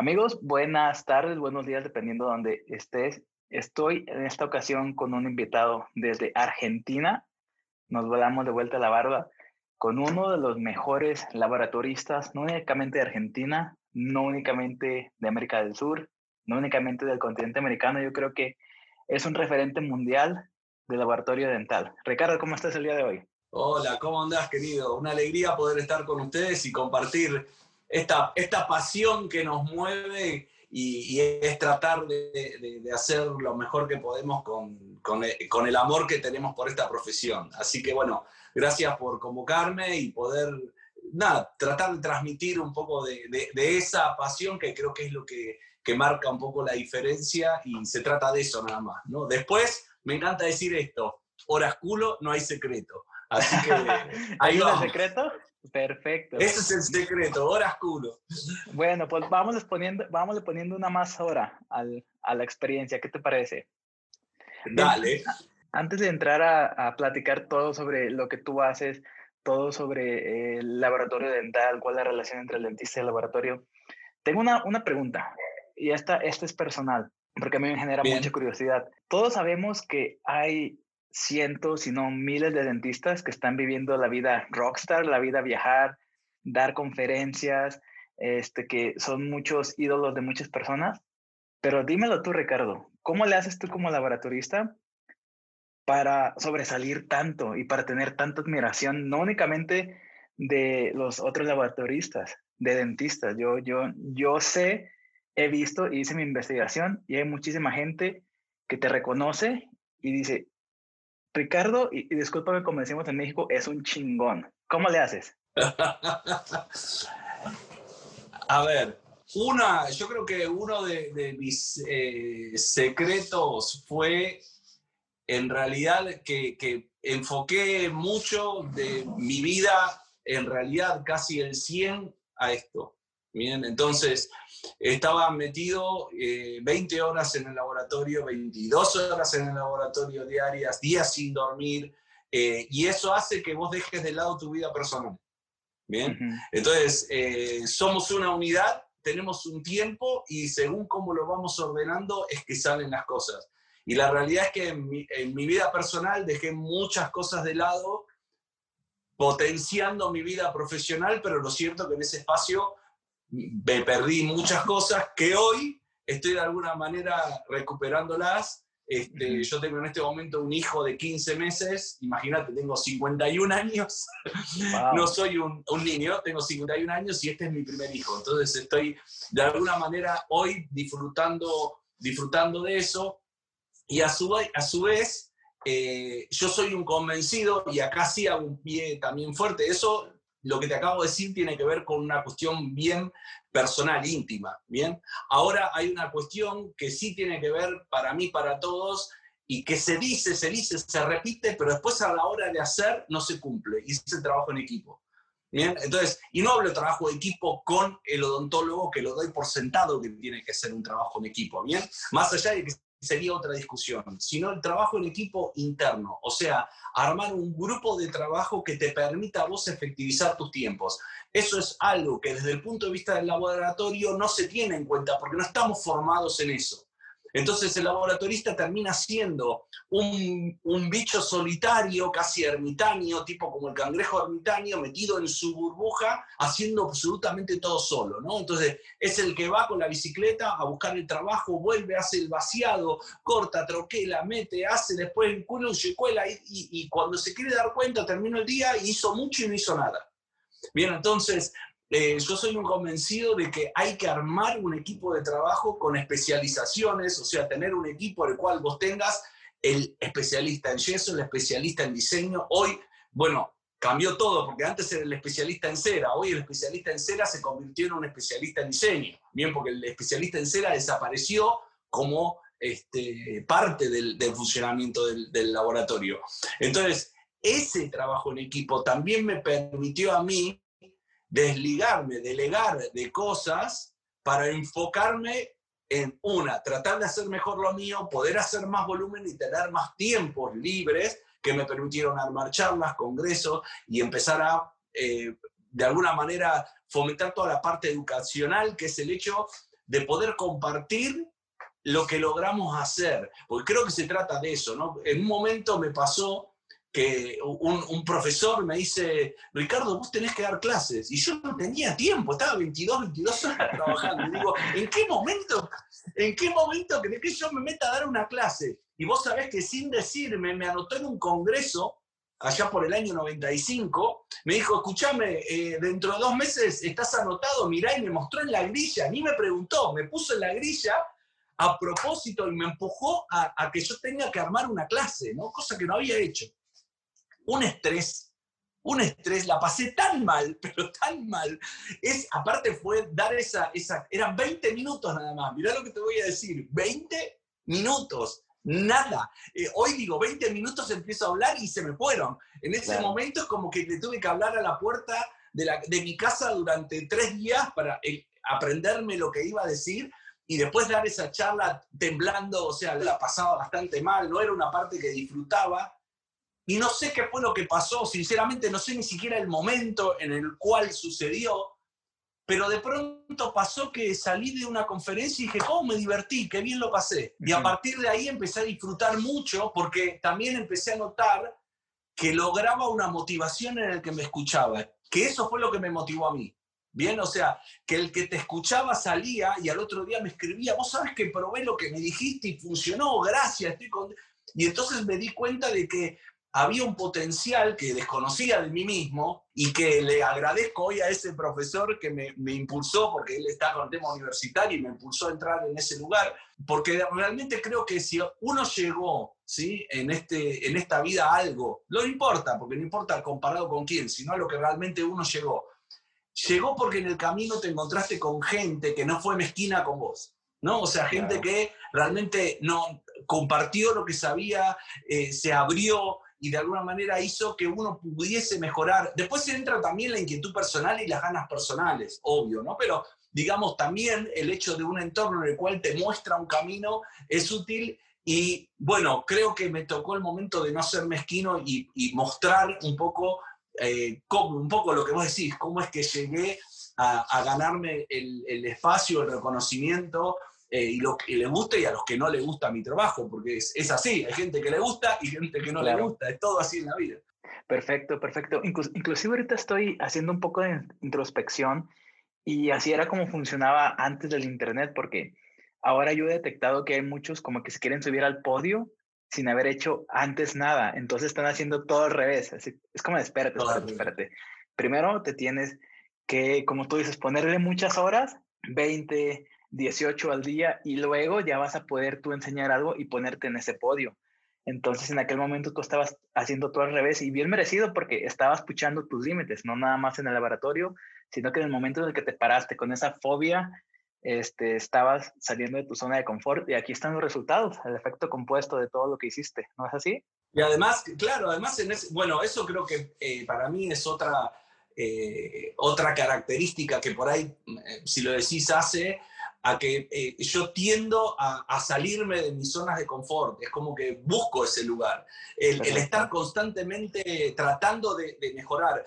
Amigos, buenas tardes, buenos días, dependiendo de donde estés. Estoy en esta ocasión con un invitado desde Argentina. Nos volamos de vuelta a la barba con uno de los mejores laboratoristas, no únicamente de Argentina, no únicamente de América del Sur, no únicamente del continente americano. Yo creo que es un referente mundial de laboratorio dental. Ricardo, ¿cómo estás el día de hoy? Hola, ¿cómo andás, querido? Una alegría poder estar con ustedes y compartir esta, esta pasión que nos mueve y, es tratar de, hacer lo mejor que podemos con, con, con, el amor que tenemos por esta profesión. Así que bueno, gracias por convocarme y poder, nada, tratar de transmitir un poco de, esa pasión que creo que es lo que, que, marca un poco la diferencia y se trata de eso nada más. ¿no? Después, me encanta decir esto, horas culo, no hay secreto. Así que ¿Hay un secreto? Perfecto. Ese es el secreto, horas culo. Bueno, pues vamos poniendo, vamos poniendo una más hora al, a la experiencia. ¿Qué te parece? Dale. Antes de entrar a, a, platicar todo sobre lo que tú haces, todo sobre eh, el laboratorio dental, cuál es la relación entre el dentista y el laboratorio, tengo una, una pregunta. Y esta, esta es personal, porque a mí me genera mucha curiosidad. Todos sabemos que hay cientos, si no miles de dentistas que están viviendo la vida rockstar, la vida viajar, dar conferencias, este, que son muchos ídolos de muchas personas. Pero dímelo tú, Ricardo, ¿cómo le haces tú como laboratorista para sobresalir tanto y para tener tanta admiración, no únicamente de los otros laboratoristas, de dentistas? Yo, yo, yo sé, he visto, hice mi investigación y hay muchísima gente que te reconoce y dice, Ricardo, y, discúlpame como decimos en México, es un chingón. ¿Cómo le haces? A ver, una, yo creo que uno de, mis eh, secretos fue en realidad que, que, enfoqué mucho de mi vida, en realidad casi el 100 a esto. Bien, entonces estaba metido 20 eh, horas en el laboratorio, 22 horas en el laboratorio diarias, días sin dormir, eh, y eso hace que vos dejes de lado tu vida personal. Bien, entonces eh, somos una unidad, tenemos un tiempo y según cómo lo vamos ordenando es que salen las cosas. Y la realidad es que en mi, en mi vida personal dejé muchas cosas de lado potenciando mi vida profesional, pero lo cierto que en ese espacio me perdí muchas cosas que hoy estoy de alguna manera recuperándolas. Este, yo tengo en este momento un hijo de 15 meses, imagínate, tengo 51 años, no soy un, un, niño, tengo 51 años y este es mi primer hijo. Entonces estoy de alguna manera hoy disfrutando, disfrutando de eso y a su, a su vez eh, yo soy un convencido y acá sí hago un pie también fuerte. Eso lo que te acabo de decir tiene que ver con una cuestión bien personal, íntima, ¿bien? Ahora hay una cuestión que sí tiene que ver para mí, para todos, y que se dice, se dice, se repite, pero después a la hora de hacer no se cumple, y es el trabajo en equipo. ¿Bien? Entonces, y no hablo de trabajo de equipo con el odontólogo, que lo doy por sentado que tiene que ser un trabajo en equipo, ¿bien? Más allá de que sería otra discusión, sino el trabajo en equipo interno, o sea, armar un grupo de trabajo que te permita a vos efectivizar tus tiempos. Eso es algo que desde el punto de vista del laboratorio no se tiene en cuenta porque no estamos formados en eso. Entonces el laboratorista termina siendo un, bicho solitario, casi ermitaño, tipo como el cangrejo ermitaño, metido en su burbuja, haciendo absolutamente todo solo. Entonces es el que va con la bicicleta a buscar el trabajo, vuelve, hace el vaciado, corta, troquela, mete, hace después el culo, se cuela y, y cuando se quiere dar cuenta terminó el día hizo mucho y no hizo nada. Bien, entonces eh, yo soy un convencido de que hay que armar un equipo de trabajo con especializaciones, o sea, tener un equipo al cual vos tengas el especialista en yeso, el especialista en diseño. Hoy, bueno, cambió todo, porque antes era el especialista en cera, hoy el especialista en cera se convirtió en un especialista en diseño, bien, porque el especialista en cera desapareció como este, parte del, funcionamiento del, del laboratorio. Entonces, ese trabajo en equipo también me permitió a mí desligarme, delegar de cosas para enfocarme en una, tratar de hacer mejor lo mío, poder hacer más volumen y tener más tiempos libres que me permitieron armar charlas, congresos y empezar a, eh, de alguna manera, fomentar toda la parte educacional, que es el hecho de poder compartir lo que logramos hacer, porque creo que se trata de eso. En un momento me pasó que un, profesor me dice, Ricardo, vos tenés que dar clases. Y yo no tenía tiempo, estaba 22, 22 horas trabajando. Y digo, ¿en qué momento, en qué momento crees que yo me meta a dar una clase? Y vos sabés que sin decirme, me anotó en un congreso, allá por el año 95, me dijo, escúchame, eh, dentro de dos meses estás anotado, mirá, y me mostró en la grilla, ni me preguntó, me puso en la grilla a propósito y me empujó a, a que yo tenga que armar una clase, ¿no? Cosa que no había hecho un estrés, un estrés, la pasé tan mal, pero tan mal. Es, aparte fue dar esa, esa, eran 20 minutos nada más, mirá lo que te voy a decir, 20 minutos, nada. Eh, hoy digo, 20 minutos empiezo a hablar y se me fueron. En ese momento es como que le tuve que hablar a la puerta de, la, de mi casa durante tres días para eh, aprenderme lo que iba a decir y después dar esa charla temblando, o sea, la pasaba bastante mal, no era una parte que disfrutaba, y no sé qué fue lo que pasó, sinceramente no sé ni siquiera el momento en el cual sucedió, pero de pronto pasó que salí de una conferencia y dije, ¿cómo me divertí? Qué bien lo pasé. Y a partir de ahí empecé a disfrutar mucho porque también empecé a notar que lograba una motivación en el que me escuchaba, que eso fue lo que me motivó a mí. Bien, o sea, que el que te escuchaba salía y al otro día me escribía, vos sabes que probé lo que me dijiste y funcionó, gracias, estoy con... Y entonces me di cuenta de que había un potencial que desconocía de mí mismo y que le agradezco hoy a ese profesor que me, me, impulsó, porque él está con el tema universitario y me impulsó a entrar en ese lugar, porque realmente creo que si uno llegó ¿sí? en, este, en esta vida a algo, no importa, porque no importa comparado con quién, sino a lo que realmente uno llegó. Llegó porque en el camino te encontraste con gente que no fue mezquina con vos. ¿no? O sea, gente que realmente no compartió lo que sabía, eh, se abrió, y de alguna manera hizo que uno pudiese mejorar. Después entra también la inquietud personal y las ganas personales, obvio, ¿no? Pero digamos también el hecho de un entorno en el cual te muestra un camino es útil y bueno, creo que me tocó el momento de no ser mezquino y, mostrar un poco, eh, un poco lo que vos decís, cómo es que llegué a, ganarme el, el espacio, el reconocimiento eh, y lo que le gusta y a los que no le gusta mi trabajo, porque es, es así, hay gente que le gusta y gente que no le gusta, es todo así en la vida. Perfecto, perfecto. inclusive ahorita estoy haciendo un poco de introspección y así era como funcionaba antes del Internet, porque ahora yo he detectado que hay muchos como que se quieren subir al podio sin haber hecho antes nada, entonces están haciendo todo al revés. Así, es como, espérate, espérate, espérate. Primero te tienes que, como tú dices, ponerle muchas horas, 20, 18 al día y luego ya vas a poder tú enseñar algo y ponerte en ese podio. Entonces en aquel momento tú estabas haciendo todo al revés y bien merecido porque estabas puchando tus límites, no nada más en el laboratorio, sino que en el momento en el que te paraste con esa fobia, este, estabas saliendo de tu zona de confort y aquí están los resultados, el efecto compuesto de todo lo que hiciste, ¿no es así? Y además, claro, además, en bueno, eso creo que eh, para mí es otra, eh, otra característica que por ahí, eh, si lo decís, hace a que eh, yo tiendo a, salirme de mis zonas de confort, es como que busco ese lugar, el, estar constantemente tratando de, mejorar,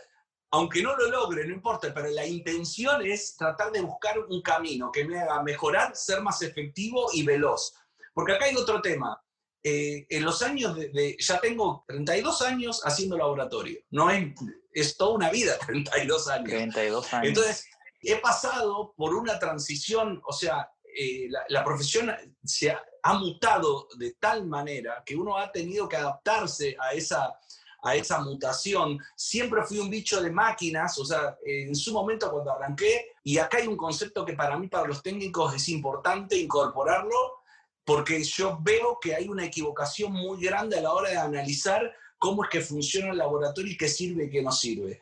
aunque no lo logre, no importa, pero la intención es tratar de buscar un camino que me haga mejorar, ser más efectivo y veloz. Porque acá hay otro tema. Eh, en los años de, ya tengo 32 años haciendo laboratorio, no es, es toda una vida, 32 años. 32 años. Entonces, he pasado por una transición, o sea, eh, la, profesión se ha, mutado de tal manera que uno ha tenido que adaptarse a esa, a esa mutación. Siempre fui un bicho de máquinas, o sea, en su momento cuando arranqué, y acá hay un concepto que para mí, para los técnicos, es importante incorporarlo, porque yo veo que hay una equivocación muy grande a la hora de analizar cómo es que funciona el laboratorio y qué sirve y qué no sirve.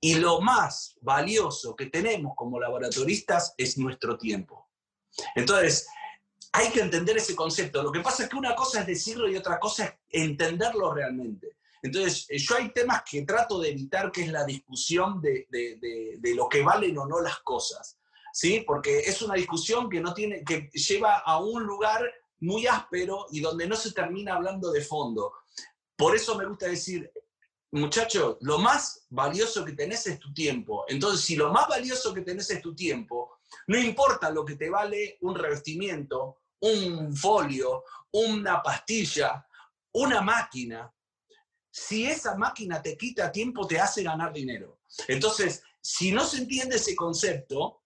Y lo más valioso que tenemos como laboratoristas es nuestro tiempo. Entonces, hay que entender ese concepto. Lo que pasa es que una cosa es decirlo y otra cosa es entenderlo realmente. Entonces, eh, yo hay temas que trato de evitar, que es la discusión de, de, lo que valen o no las cosas. ¿sí? Porque es una discusión que, no tiene, que lleva a un lugar muy áspero y donde no se termina hablando de fondo. Por eso me gusta decir, Muchachos, lo más valioso que tenés es tu tiempo. Entonces, si lo más valioso que tenés es tu tiempo, No importa lo que te vale un revestimiento, un folio, una pastilla, una máquina. Si esa máquina te quita tiempo, te hace ganar dinero. Entonces, si no se entiende ese concepto,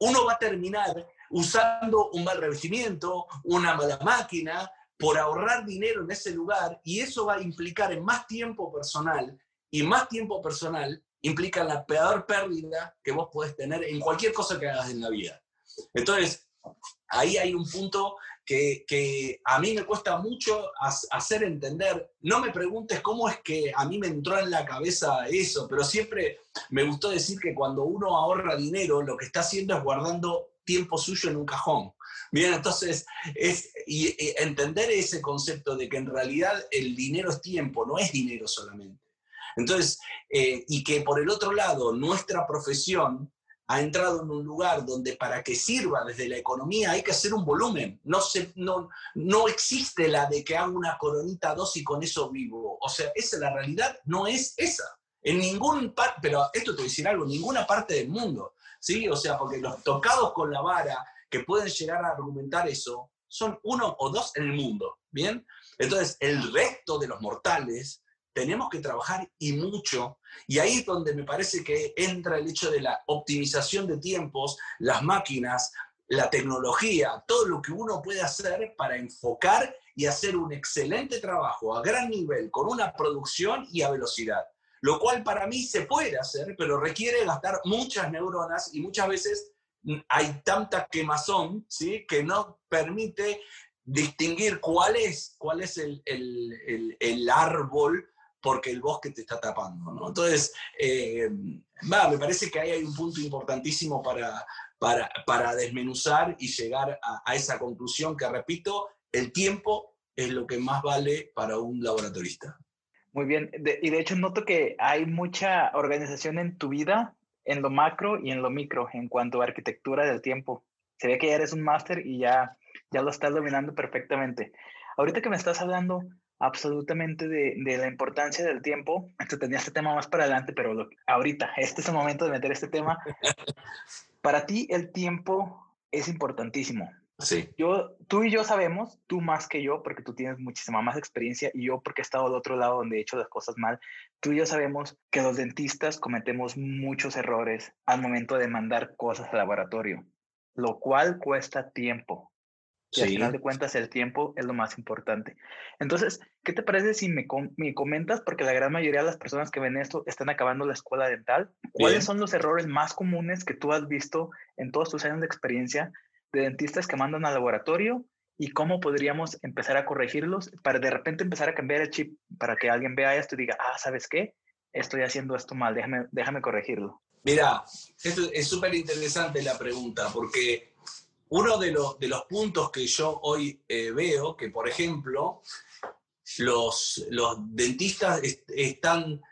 uno va a terminar usando un mal revestimiento, una mala máquina, por ahorrar dinero en ese lugar y eso va a implicar en más tiempo personal y más tiempo personal implica la peor pérdida que vos podés tener en cualquier cosa que hagas en la vida. Entonces, ahí hay un punto que, a mí me cuesta mucho hacer entender. No me preguntes cómo es que a mí me entró en la cabeza eso, pero siempre me gustó decir que cuando uno ahorra dinero, lo que está haciendo es guardando tiempo suyo en un cajón. Bien, entonces, es, y, entender ese concepto de que en realidad el dinero es tiempo, no es dinero solamente. Entonces, eh, y que por el otro lado, nuestra profesión ha entrado en un lugar donde para que sirva desde la economía hay que hacer un volumen. No, se, no, no existe la de que hago una coronita dos y con eso vivo. O sea, esa la realidad no es esa. En ningún parte, pero esto te voy a decir algo, en ninguna parte del mundo. ¿sí? O sea, porque los tocados con la vara que pueden llegar a argumentar eso son uno o dos en el mundo. ¿Bien? Entonces, el resto de los mortales tenemos que trabajar y mucho. Y ahí es donde me parece que entra el hecho de la optimización de tiempos, las máquinas, la tecnología, todo lo que uno puede hacer para enfocar y hacer un excelente trabajo a gran nivel, con una producción y a velocidad. Lo cual para mí se puede hacer, pero requiere gastar muchas neuronas y muchas veces hay tanta quemazón ¿sí? que no permite distinguir cuál es, cuál es el, el, el árbol porque el bosque te está tapando. ¿no? Entonces, eh, me parece que ahí hay un punto importantísimo para, para, para desmenuzar y llegar a, esa conclusión que, repito, el tiempo es lo que más vale para un laboratorista. Muy bien, y de hecho noto que hay mucha organización en tu vida, en lo macro y en lo micro, en cuanto a arquitectura del tiempo. Se ve que ya eres un máster y ya, ya lo estás dominando perfectamente. Ahorita que me estás hablando absolutamente de, de, la importancia del tiempo. Esto tenía este tema más para adelante, pero ahorita, este es el momento de meter este tema. Para ti el tiempo es importantísimo. Sí. Yo, tú y yo sabemos, tú más que yo, porque tú tienes muchísima más experiencia y yo porque he estado del otro lado donde he hecho las cosas mal, tú y yo sabemos que los dentistas cometemos muchos errores al momento de mandar cosas al laboratorio, lo cual cuesta tiempo. Y al final de cuentas el tiempo es lo más importante. Entonces, ¿qué te parece si me, me, comentas, porque la gran mayoría de las personas que ven esto están acabando la escuela dental, cuáles son los errores más comunes que tú has visto en todos tus años de experiencia de dentistas que mandan al laboratorio y cómo podríamos empezar a corregirlos para de repente empezar a cambiar el chip para que alguien vea esto y diga, ah, ¿sabes qué? Estoy haciendo esto mal, déjame, déjame corregirlo. Mira, esto es súper interesante la pregunta porque uno de los, de los puntos que yo hoy eh, veo, que por ejemplo, los, los dentistas están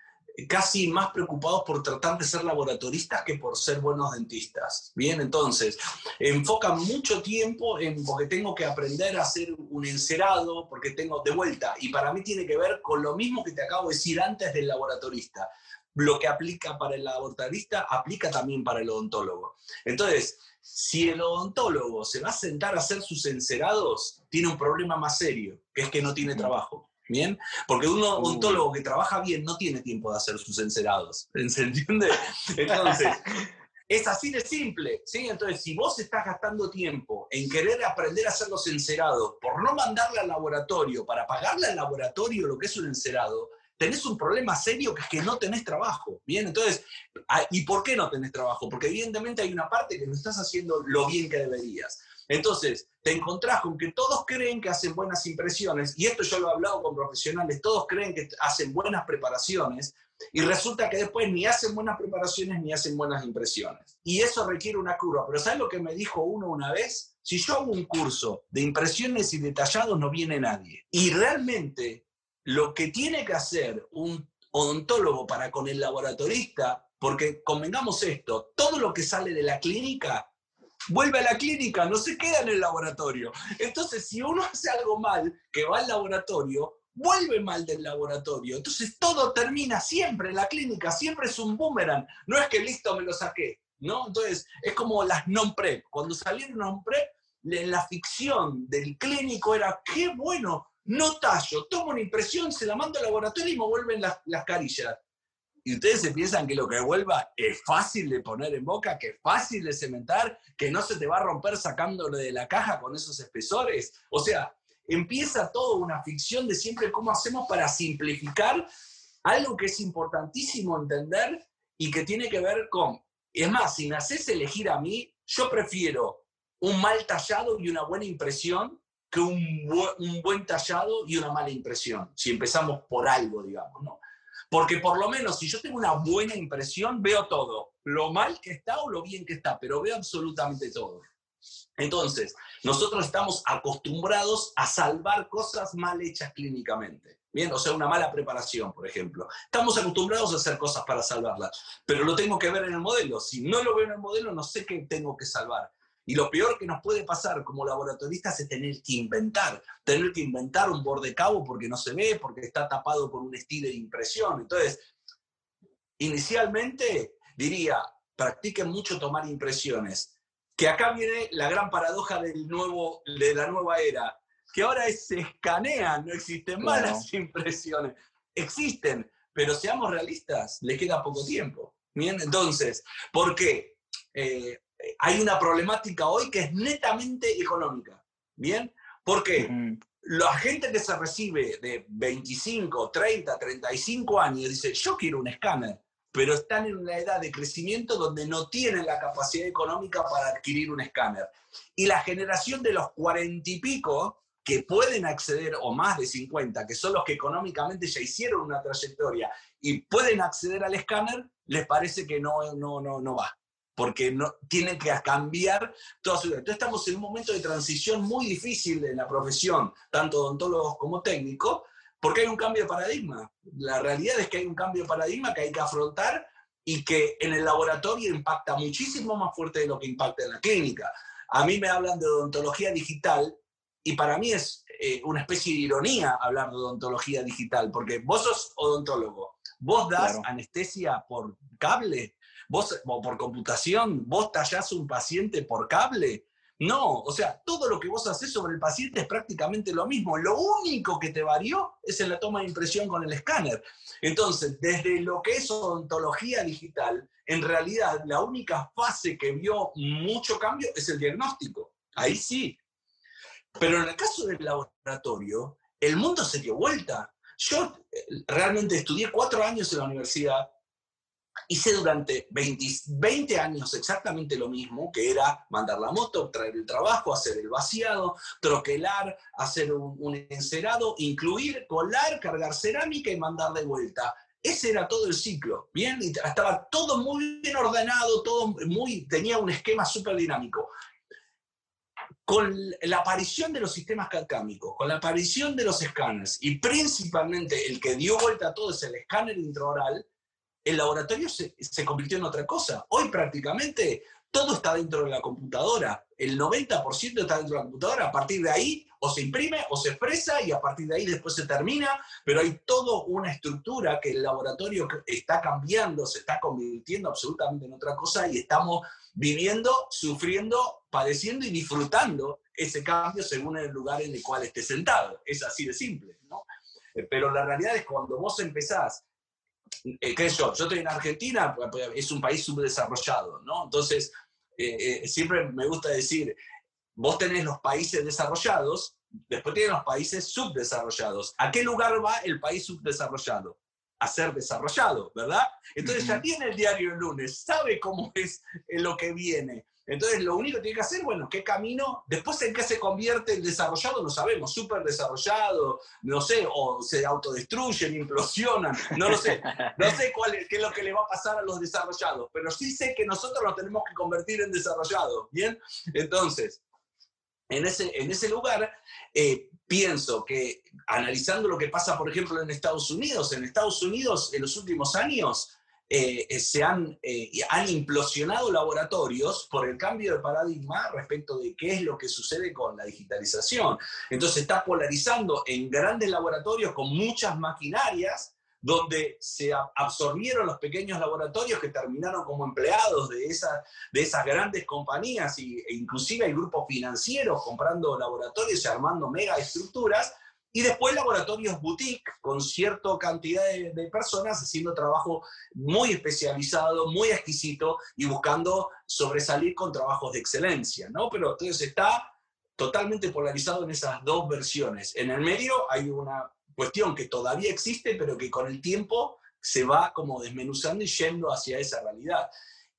casi más preocupados por tratar de ser laboratoristas que por ser buenos dentistas. Bien, entonces, enfocan mucho tiempo en porque tengo que aprender a hacer un encerado, porque tengo de vuelta, y para mí tiene que ver con lo mismo que te acabo de decir antes del laboratorista. Lo que aplica para el laboratorista aplica también para el odontólogo. Entonces, si el odontólogo se va a sentar a hacer sus encerados, tiene un problema más serio, que es que no tiene trabajo. ¿Bien? Porque un odontólogo que trabaja bien no tiene tiempo de hacer sus encerados. ¿Se entiende? Entonces, es así de simple. ¿sí? Entonces, si vos estás gastando tiempo en querer aprender a hacer los encerados por no mandarle al laboratorio, para pagarle al laboratorio lo que es un encerado, tenés un problema serio que es que no tenés trabajo. Bien, entonces, ah, ¿y por qué no tenés trabajo? Porque evidentemente hay una parte que no estás haciendo lo bien que deberías. Entonces, te encontrás con que todos creen que hacen buenas impresiones, y esto yo lo he hablado con profesionales, todos creen que hacen buenas preparaciones, y resulta que después ni hacen buenas preparaciones ni hacen buenas impresiones. Y eso requiere una curva. Pero ¿sabes lo que me dijo uno una vez? Si yo hago un curso de impresiones y detallados, no viene nadie. Y realmente lo que tiene que hacer un odontólogo para con el laboratorista, porque convengamos esto, todo lo que sale de la clínica vuelve a la clínica, no se queda en el laboratorio. Entonces, si uno hace algo mal, que va al laboratorio, vuelve mal del laboratorio. Entonces, todo termina siempre en la clínica, siempre es un boomerang. No es que listo, me lo saqué. ¿no? Entonces, es como las non-prep. Cuando salieron non-prep, la ficción del clínico era, qué bueno, no tallo, tomo una impresión, se la mando al laboratorio y me vuelven las, las carillas. Y ustedes se piensan que lo que vuelva es fácil de poner en boca, que es fácil de cementar, que no se te va a romper sacándolo de la caja con esos espesores. O sea, empieza todo una ficción de siempre cómo hacemos para simplificar algo que es importantísimo entender y que tiene que ver con, es más, si me haces elegir a mí, yo prefiero un mal tallado y una buena impresión que un buen tallado y una mala impresión, si empezamos por algo, digamos, ¿no? Porque por lo menos si yo tengo una buena impresión, veo todo, lo mal que está o lo bien que está, pero veo absolutamente todo. Entonces, nosotros estamos acostumbrados a salvar cosas mal hechas clínicamente. Bien, o sea, una mala preparación, por ejemplo. Estamos acostumbrados a hacer cosas para salvarlas, pero lo tengo que ver en el modelo. Si no lo veo en el modelo, no sé qué tengo que salvar. Y lo peor que nos puede pasar como laboratoristas es tener que inventar, tener que inventar un borde cabo porque no se ve, porque está tapado por un estilo de impresión. Entonces, inicialmente diría, practiquen mucho tomar impresiones, que acá viene la gran paradoja del nuevo, de la nueva era, que ahora se escanean, no existen malas impresiones. Existen, pero seamos realistas, le queda poco tiempo. Bien, entonces, ¿por qué? Eh, hay una problemática hoy que es netamente económica. ¿Bien? ¿Por qué? La gente que se recibe de 25, 30, 35 años dice, yo quiero un escáner pero están en una edad de crecimiento donde no tienen la capacidad económica para adquirir un escáner. Y la generación de los cuarenta y pico, que pueden acceder, o más de 50, que son los que económicamente ya hicieron una trayectoria y pueden acceder al escáner, les parece que no, no, no, no va porque no, tienen que cambiar toda su vida. Entonces estamos en un momento de transición muy difícil en la profesión, tanto odontólogos como técnicos, porque hay un cambio de paradigma. La realidad es que hay un cambio de paradigma que hay que afrontar y que en el laboratorio impacta muchísimo más fuerte de lo que impacta en la clínica. A mí me hablan de odontología digital y para mí es eh, una especie de ironía hablar de odontología digital, porque vos sos odontólogo, vos das anestesia por cable, vos por computación, vos tallás un paciente por cable, no, o sea, todo lo que vos haces sobre el paciente es prácticamente lo mismo. Lo único que te varió es en la toma de impresión con el escáner. Entonces, desde lo que es odontología digital, en realidad la única fase que vio mucho cambio es el diagnóstico. Ahí sí. Pero en el caso del laboratorio, el mundo se dio vuelta. Yo eh, realmente estudié cuatro años en la universidad, hice durante 20, años exactamente lo mismo, que era mandar la moto, traer el trabajo, hacer el vaciado, troquelar, hacer un, encerado, incluir, colar, cargar cerámica y mandar de vuelta. Ese era todo el ciclo, ¿bien? estaba todo muy bien ordenado, todo muy, tenía un esquema súper dinámico. Con la aparición de los sistemas calcámicos, con la aparición de los escáneres y principalmente el que dio vuelta a todo es el escáner intraoral, el laboratorio se, convirtió en otra cosa. Hoy prácticamente todo está dentro de la computadora. El 90% está dentro de la computadora. A partir de ahí o se imprime o se expresa y a partir de ahí después se termina, pero hay toda una estructura que el laboratorio está cambiando, se está convirtiendo absolutamente en otra cosa y estamos viviendo, sufriendo, padeciendo y disfrutando ese cambio según el lugar en el cual esté sentado. Es así de simple, ¿no? Eh, pero la realidad es cuando vos empezás eh, ¿qué yo? Yo estoy en Argentina, es un país subdesarrollado, ¿no? Entonces, eh, eh, siempre me gusta decir, vos tenés los países desarrollados, después tienes los países subdesarrollados. ¿A qué lugar va el país subdesarrollado? A ser desarrollado, ¿verdad? Entonces ya tiene el diario el lunes, sabe cómo es lo que viene. Entonces, lo único que tiene que hacer, bueno, qué camino, después en qué se convierte el desarrollado, no sabemos, súper desarrollado, no sé, o se autodestruyen, implosionan, no lo sé, no sé cuál es, qué es lo que le va a pasar a los desarrollados, pero sí sé que nosotros nos tenemos que convertir en desarrollados, ¿bien? Entonces, en ese, en ese lugar, eh, pienso que analizando lo que pasa, por ejemplo, en Estados Unidos, en Estados Unidos en los últimos años, eh, eh, se han, eh, han implosionado laboratorios por el cambio de paradigma respecto de qué es lo que sucede con la digitalización. Entonces está polarizando en grandes laboratorios con muchas maquinarias, donde se absorbieron los pequeños laboratorios que terminaron como empleados de, de esas grandes compañías e inclusive hay grupos financieros comprando laboratorios y armando mega estructuras, y después laboratorios boutique con cierta cantidad de, personas haciendo trabajo muy especializado, muy exquisito y buscando sobresalir con trabajos de excelencia, ¿no? Pero entonces está totalmente polarizado en esas dos versiones. En el medio hay una cuestión que todavía existe, pero que con el tiempo se va como desmenuzando y yendo hacia esa realidad.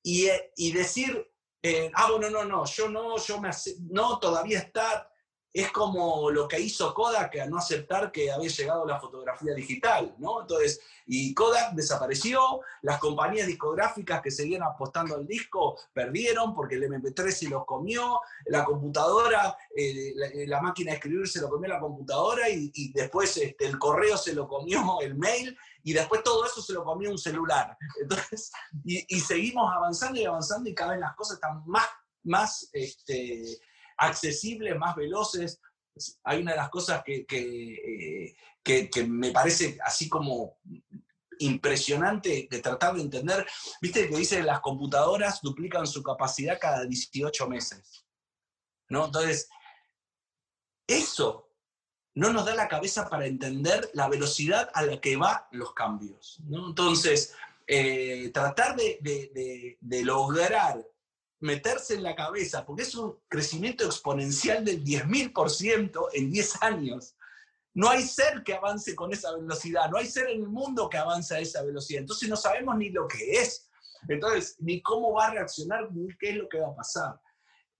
Y, eh, y decir, eh, ah, bueno, no, no, yo no, yo me no, todavía está, es como lo que hizo Kodak a no aceptar que había llegado la fotografía digital, ¿no? Entonces, y Kodak desapareció, las compañías discográficas que seguían apostando al disco perdieron porque el MP3 se los comió, la computadora, eh, eh, la, máquina de escribir se lo comió la computadora y, después este, el correo se lo comió el mail y después todo eso se lo comió un celular. Entonces, y, seguimos avanzando y avanzando y cada vez las cosas están más, más este, accesibles, más veloces. Hay una de las cosas que, eh, que, que, me parece así como impresionante de tratar de entender. Viste que dice las computadoras duplican su capacidad cada 18 meses. ¿no? Entonces, eso no nos da la cabeza para entender la velocidad a la que van los cambios. ¿no? Entonces, eh, tratar de, lograr meterse en la cabeza, porque es un crecimiento exponencial del 10.000% en 10 años. No hay ser que avance con esa velocidad, no hay ser en el mundo que avance a esa velocidad. Entonces no sabemos ni lo que es, entonces ni cómo va a reaccionar, ni qué es lo que va a pasar.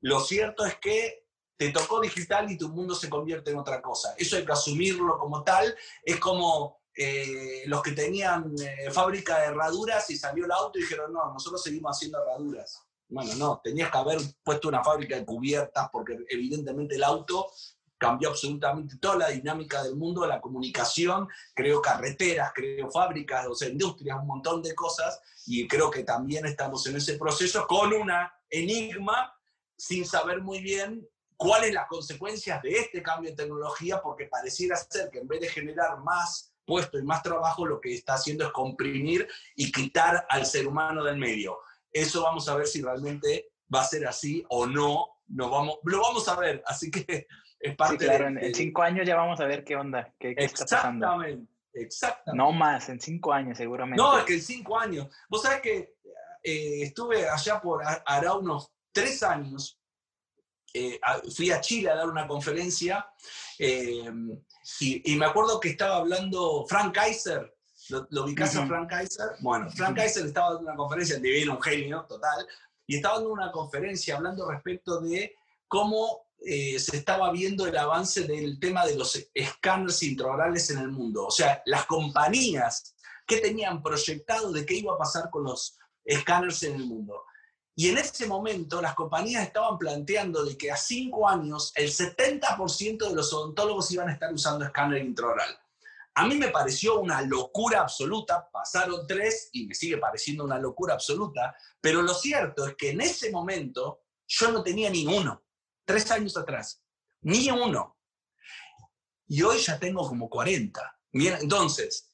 Lo cierto es que te tocó digital y tu mundo se convierte en otra cosa. Eso hay que asumirlo como tal. Es como eh, los que tenían eh, fábrica de herraduras y salió el auto y dijeron, no, nosotros seguimos haciendo herraduras. Bueno, no, tenías que haber puesto una fábrica de cubiertas porque evidentemente el auto cambió absolutamente toda la dinámica del mundo, la comunicación, creo carreteras, creo fábricas, o sea, industrias, un montón de cosas, y creo que también estamos en ese proceso con una enigma sin saber muy bien cuáles las consecuencias de este cambio de tecnología, porque pareciera ser que en vez de generar más puesto y más trabajo, lo que está haciendo es comprimir y quitar al ser humano del medio. Eso vamos a ver si realmente va a ser así o no. Nos vamos, lo vamos a ver, así que es parte sí, claro, en, cinco años ya vamos a ver qué onda, qué, qué está pasando. Exactamente, exactamente. No más, en cinco años seguramente. No, es que en cinco años. Vos sabés que eh, estuve allá por, hará unos tres años, eh, fui a Chile a dar una conferencia eh, y, me acuerdo que estaba hablando Frank Kaiser, ¿Lo, lo ubicás a Frank Kaiser? Bueno, Frank Kaiser estaba dando una conferencia, divino, un genio total, y estaba dando una conferencia hablando respecto de cómo eh, se estaba viendo el avance del tema de los escáneres intraorales en el mundo. O sea, las compañías que tenían proyectado de qué iba a pasar con los escáneres en el mundo. Y en ese momento las compañías estaban planteando de que a cinco años el 70% de los odontólogos iban a estar usando escáner intraoral. A mí me pareció una locura absoluta, pasaron tres y me sigue pareciendo una locura absoluta, pero lo cierto es que en ese momento yo no tenía ni uno, tres años atrás, ni uno. Y hoy ya tengo como 40. Entonces,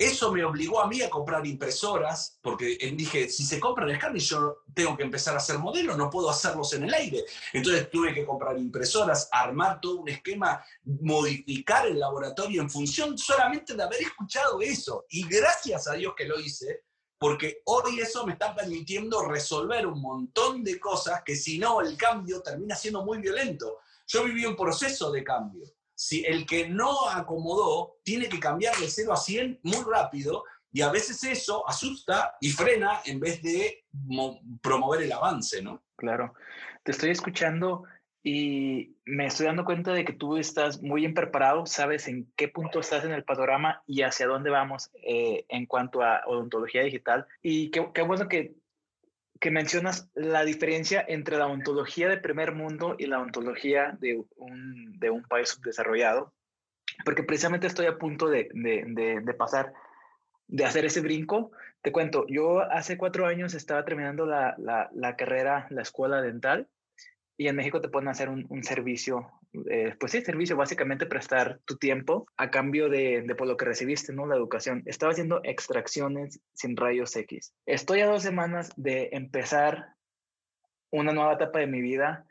eso me obligó a mí a comprar impresoras, porque dije, si se compra el escáner, yo tengo que empezar a hacer modelos, no puedo hacerlos en el aire. Entonces tuve que comprar impresoras, armar todo un esquema, modificar el laboratorio en función solamente de haber escuchado eso. Y gracias a Dios que lo hice, porque hoy eso me está permitiendo resolver un montón de cosas que si no, el cambio termina siendo muy violento. Yo viví un proceso de cambio si el que no acomodó tiene que cambiar de 0 a 100 muy rápido y a veces eso asusta y frena en vez de promover el avance, ¿no? Claro. Te estoy escuchando y me estoy dando cuenta de que tú estás muy bien preparado, sabes en qué punto estás en el panorama y hacia dónde vamos eh, en cuanto a odontología digital. Y qué, qué bueno que que mencionas la diferencia entre la ontología de primer mundo y la ontología de un, de un país subdesarrollado, porque precisamente estoy a punto de, de, de, pasar, de hacer ese brinco. Te cuento, yo hace cuatro años estaba terminando la, la, carrera, la escuela dental, y en México te pueden hacer un, servicio, eh, pues sí, servicio, básicamente prestar tu tiempo a cambio de, de, por lo que recibiste, ¿no? La educación. Estaba haciendo extracciones sin rayos X. Estoy a dos semanas de empezar una nueva etapa de mi vida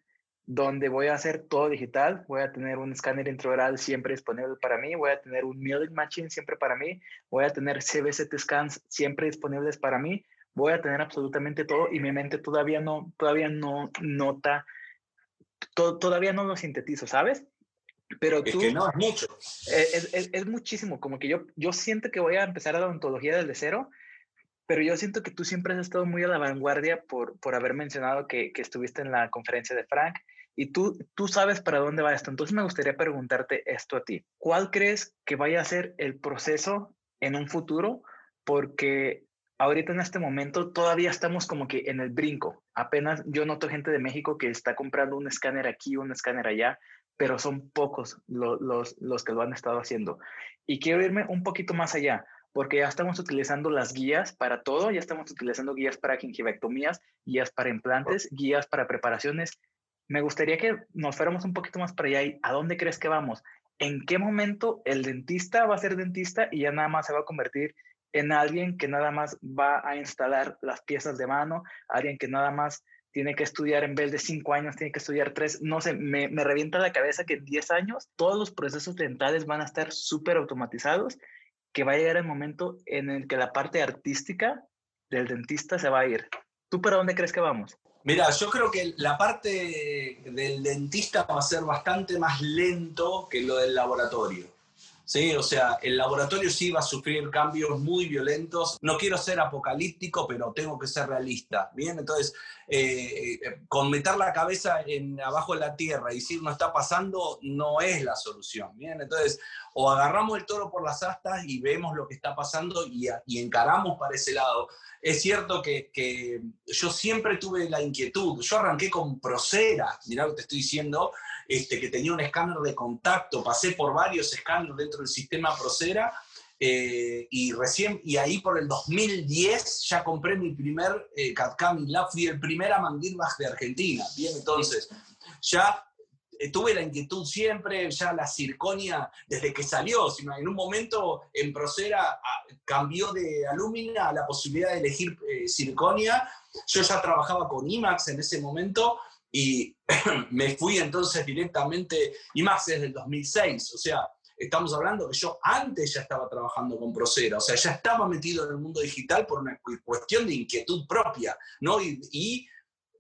donde voy a hacer todo digital, voy a tener un escáner intraoral siempre disponible para mí, voy a tener un milling machine siempre para mí, voy a tener CBCT scans siempre disponibles para mí, voy a tener absolutamente todo y mi mente todavía no, todavía no nota todavía no lo sintetizo, ¿sabes? Pero tú, es que no es mucho. Es, es, muchísimo, como que yo, yo siento que voy a empezar a la ontología desde cero, pero yo siento que tú siempre has estado muy a la vanguardia por, por haber mencionado que, que estuviste en la conferencia de Frank y tú, tú sabes para dónde va esto. Entonces me gustaría preguntarte esto a ti. ¿Cuál crees que vaya a ser el proceso en un futuro? Porque ahorita en este momento todavía estamos como que en el brinco. Apenas yo noto gente de México que está comprando un escáner aquí, un escáner allá, pero son pocos los, los, los que lo han estado haciendo. Y quiero irme un poquito más allá, porque ya estamos utilizando las guías para todo, ya estamos utilizando guías para gingivectomías, guías para implantes, guías para preparaciones. Me gustaría que nos fuéramos un poquito más para allá. ¿Y ¿A dónde crees que vamos? ¿En qué momento el dentista va a ser dentista y ya nada más se va a convertir en alguien que nada más va a instalar las piezas de mano, alguien que nada más tiene que estudiar en vez de cinco años, tiene que estudiar tres, no sé, me, me revienta la cabeza que en diez años todos los procesos dentales van a estar súper automatizados, que va a llegar el momento en el que la parte artística del dentista se va a ir. ¿Tú para dónde crees que vamos? Mira, yo creo que la parte del dentista va a ser bastante más lento que lo del laboratorio. ¿Sí? O sea, el laboratorio sí va a sufrir cambios muy violentos. No quiero ser apocalíptico, pero tengo que ser realista, ¿bien? Entonces, eh, eh, con meter la cabeza en, abajo de la tierra y decir no está pasando, no es la solución, ¿bien? Entonces, o agarramos el toro por las astas y vemos lo que está pasando y, encaramos para ese lado. Es cierto que, que, yo siempre tuve la inquietud, yo arranqué con Procera, mirá lo que te estoy diciendo, este, que tenía un escáner de contacto, pasé por varios escáneres dentro del sistema Procera, eh, y recién, y ahí por el 2010 ya compré mi primer eh, CAD-CAM Lab, fui el primer Amandirbach de Argentina, bien, entonces ya eh, tuve la inquietud siempre, ya la circonia, desde que salió, sino en un momento en Procera ah, cambió de alumina a la posibilidad de elegir eh, circonia, yo ya trabajaba con IMAX en ese momento, y me fui entonces directamente, y más desde el 2006, o sea, estamos hablando que yo antes ya estaba trabajando con Procera, o sea, ya estaba metido en el mundo digital por una cuestión de inquietud propia, ¿no? Y,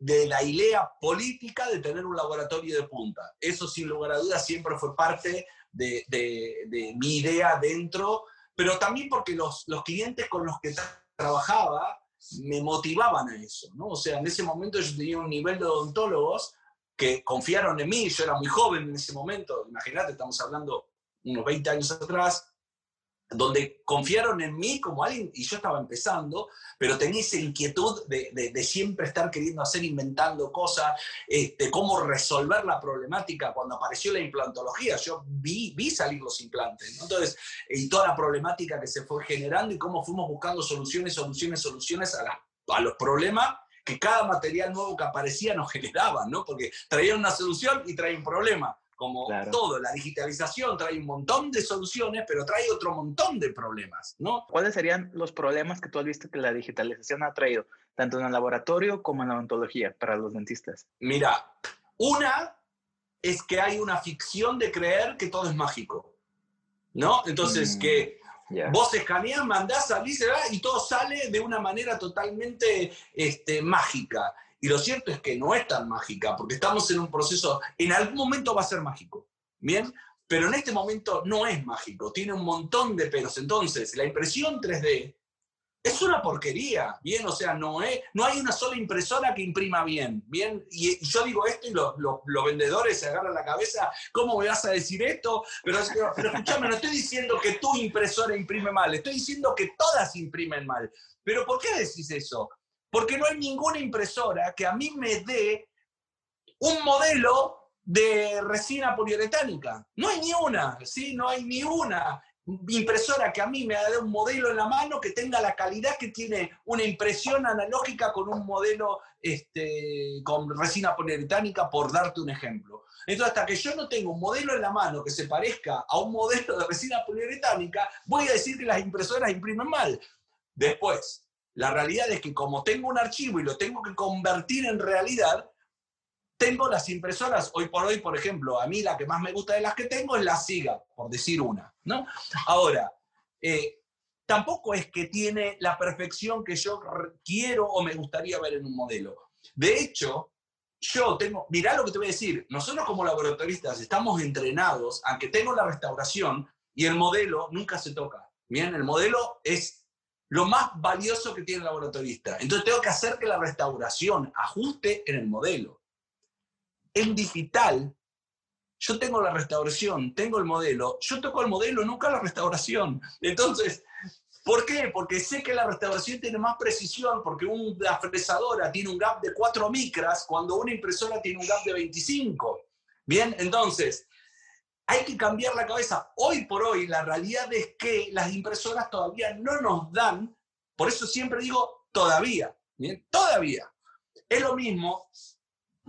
de la idea política de tener un laboratorio de punta. Eso sin lugar a dudas siempre fue parte de, de, mi idea dentro, pero también porque los, los clientes con los que trabajaba me motivaban a eso, ¿no? O sea, en ese momento yo tenía un nivel de odontólogos que confiaron en mí, yo era muy joven en ese momento, imagínate, estamos hablando unos 20 años atrás, donde confiaron en mí como alguien, y yo estaba empezando, pero tenía esa inquietud de, de, siempre estar queriendo hacer, inventando cosas, este, cómo resolver la problemática. Cuando apareció la implantología, yo vi, vi salir los implantes, Entonces, y toda la problemática que se fue generando y cómo fuimos buscando soluciones, soluciones, soluciones a, a los problemas que cada material nuevo que aparecía nos generaba, ¿no? Porque traían una solución y traían un problema como todo, la digitalización trae un montón de soluciones, pero trae otro montón de problemas, ¿no? ¿Cuáles serían los problemas que tú has visto que la digitalización ha traído, tanto en el laboratorio como en la odontología para los dentistas? Mira, una es que hay una ficción de creer que todo es mágico, ¿no? Entonces, mm, que Vos escaneás, mandás, salís y todo sale de una manera totalmente este, mágica. Y lo cierto es que no es tan mágica, porque estamos en un proceso, en algún momento va a ser mágico, ¿bien? Pero en este momento no es mágico, tiene un montón de peros. Entonces, la impresión 3D es una porquería, ¿bien? O sea, no, es, no hay una sola impresora que imprima bien, ¿bien? Y, yo digo esto y los, vendedores se agarran la cabeza, ¿cómo me vas a decir esto? Pero, pero escúchame, no estoy diciendo que tu impresora imprime mal, estoy diciendo que todas imprimen mal. ¿Pero por qué decís eso? Porque no hay ninguna impresora que a mí me dé un modelo de resina poliuretánica. No hay ni una, ¿sí? No hay ni una. impresora que a mí me da un modelo en la mano que tenga la calidad que tiene una impresión analógica con un modelo este, con resina poliuretánica, por darte un ejemplo. Entonces, hasta que yo no tengo un modelo en la mano que se parezca a un modelo de resina poliuretánica, voy a decir que las impresoras imprimen mal. Después, la realidad es que como tengo un archivo y lo tengo que convertir en realidad, tengo las impresoras, hoy por hoy, por ejemplo, a mí la que más me gusta de las que tengo es la SIGA, por decir una. ¿no? Ahora, eh, tampoco es que tiene la perfección que yo quiero o me gustaría ver en un modelo. De hecho, yo tengo, mirá lo que te voy a decir, nosotros como laboratoristas estamos entrenados a que tengo la restauración y el modelo nunca se toca. Bien, el modelo es lo más valioso que tiene el laboratorista. Entonces tengo que hacer que la restauración ajuste en el modelo en digital, yo tengo la restauración, tengo el modelo, yo toco el modelo, nunca la restauración. Entonces, ¿por qué? Porque sé que la restauración tiene más precisión, porque una fresadora tiene un gap de 4 micras, cuando una impresora tiene un gap de 25. Bien, entonces, hay que cambiar la cabeza. Hoy por hoy, la realidad es que las impresoras todavía no nos dan, por eso siempre digo todavía, todavía. Es lo mismo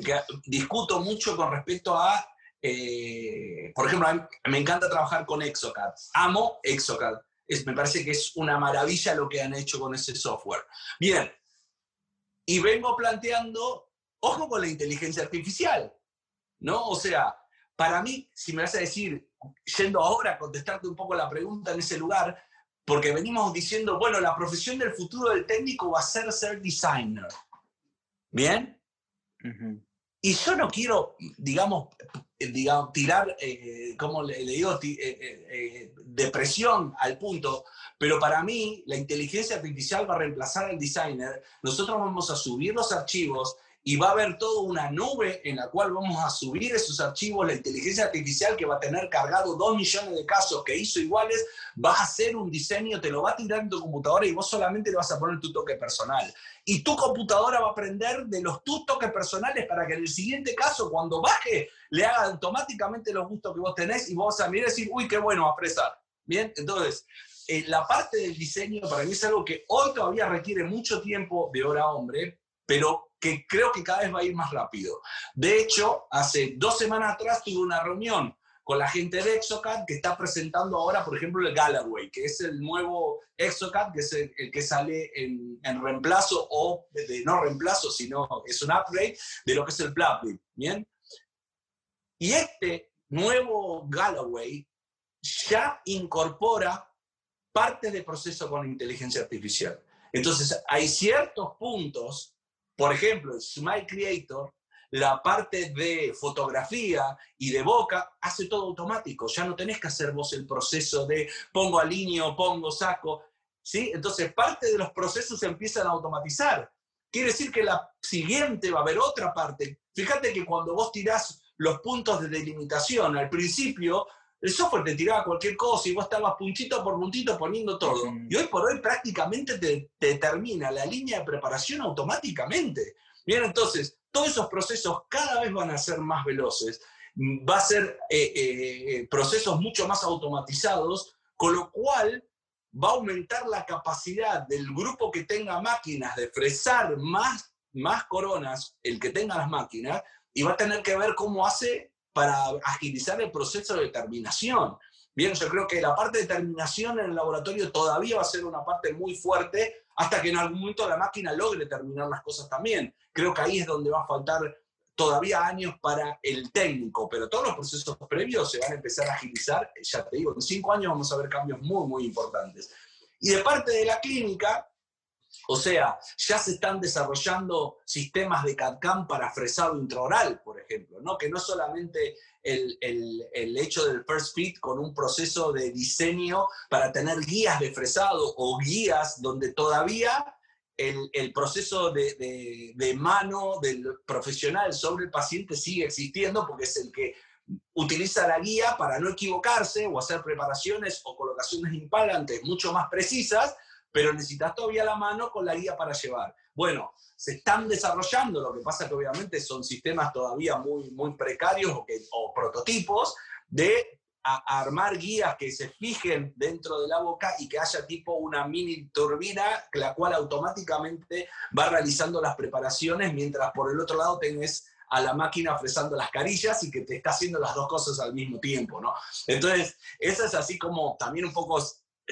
que discuto mucho con respecto a, eh, por ejemplo, me encanta trabajar con Exocad, amo Exocad, es, me parece que es una maravilla lo que han hecho con ese software. Bien, y vengo planteando, ojo con la inteligencia artificial, ¿no? O sea, para mí, si me vas a decir, yendo ahora a contestarte un poco la pregunta en ese lugar, porque venimos diciendo, bueno, la profesión del futuro del técnico va a ser ser designer. ¿Bien? Y yo no quiero, digamos, digamos tirar, eh, como le, digo, eh, eh, depresión al punto, pero para mí la inteligencia artificial va a reemplazar al designer. Nosotros vamos a subir los archivos y va a haber toda una nube en la cual vamos a subir esos archivos, la inteligencia artificial que va a tener cargado dos millones de casos que hizo iguales, va a hacer un diseño, te lo va a tirar en tu computadora y vos solamente le vas a poner tu toque personal. Y tu computadora va a aprender de los tus toques personales para que en el siguiente caso, cuando baje, le haga automáticamente los gustos que vos tenés y vos a mirar y decir, uy, qué bueno, a expresar. Bien, entonces, eh, la parte del diseño para mí es algo que hoy todavía requiere mucho tiempo de hora hombre, pero que creo que cada vez va a ir más rápido. De hecho, hace dos semanas atrás tuve una reunión con la gente de Exocad que está presentando ahora, por ejemplo, el Galloway, que es el nuevo Exocad, que es el, que sale en, reemplazo o de, no reemplazo, sino es un upgrade de lo que es el Plaplit, ¿bien? Y este nuevo Galloway ya incorpora parte de proceso con inteligencia artificial. Entonces, hay ciertos puntos por ejemplo, Smile Creator, la parte de fotografía y de boca hace todo automático. Ya no tenés que hacer vos el proceso de pongo alineo, pongo, saco. ¿sí? Entonces, parte de los procesos empiezan a automatizar. Quiere decir que la siguiente va a haber otra parte. Fíjate que cuando vos tirás los puntos de delimitación, al principio el software te tiraba cualquier cosa y vos estabas puntito por puntito poniendo todo. Y hoy por hoy prácticamente te, determina la línea de preparación automáticamente. Bien, entonces, todos esos procesos cada vez van a ser más veloces. Va a ser eh, eh, eh, procesos mucho más automatizados, con lo cual va a aumentar la capacidad del grupo que tenga máquinas de fresar más, más coronas, el que tenga las máquinas, y va a tener que ver cómo hace para agilizar el proceso de terminación. Bien, yo creo que la parte de terminación en el laboratorio todavía va a ser una parte muy fuerte hasta que en algún momento la máquina logre terminar las cosas también. Creo que ahí es donde va a faltar todavía años para el técnico, pero todos los procesos previos se van a empezar a agilizar. Ya te digo, en cinco años vamos a ver cambios muy, muy importantes. Y de parte de la clínica, o sea, ya se están desarrollando sistemas de CAD-CAM para fresado intraoral, por ejemplo, ¿no? que no solamente el, el, hecho del first fit con un proceso de diseño para tener guías de fresado o guías donde todavía el, el proceso de, de, de, mano del profesional sobre el paciente sigue existiendo porque es el que utiliza la guía para no equivocarse o hacer preparaciones o colocaciones implantes mucho más precisas, pero necesitas todavía la mano con la guía para llevar. Bueno, se están desarrollando, lo que pasa que obviamente son sistemas todavía muy, muy precarios o, prototipos de armar guías que se fijen dentro de la boca y que haya tipo una mini turbina, la cual automáticamente va realizando las preparaciones, mientras por el otro lado tenés a la máquina ofreciendo las carillas y que te está haciendo las dos cosas al mismo tiempo, ¿no? Entonces, esa es así como también un poco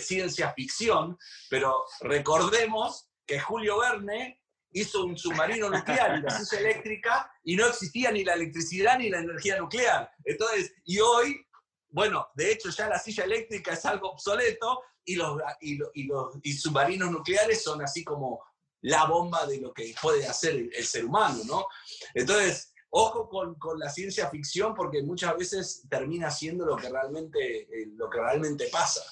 ciencia ficción, pero recordemos que Julio Verne hizo un submarino nuclear y la silla eléctrica y no existía ni la electricidad ni la energía nuclear. Entonces, y hoy, bueno, de hecho ya la silla eléctrica es algo obsoleto y los, y los, y submarinos nucleares son así como la bomba de lo que puede hacer el, ser humano, ¿no? Entonces, ojo con, con, la ciencia ficción porque muchas veces termina siendo lo que realmente, eh, lo que realmente pasa.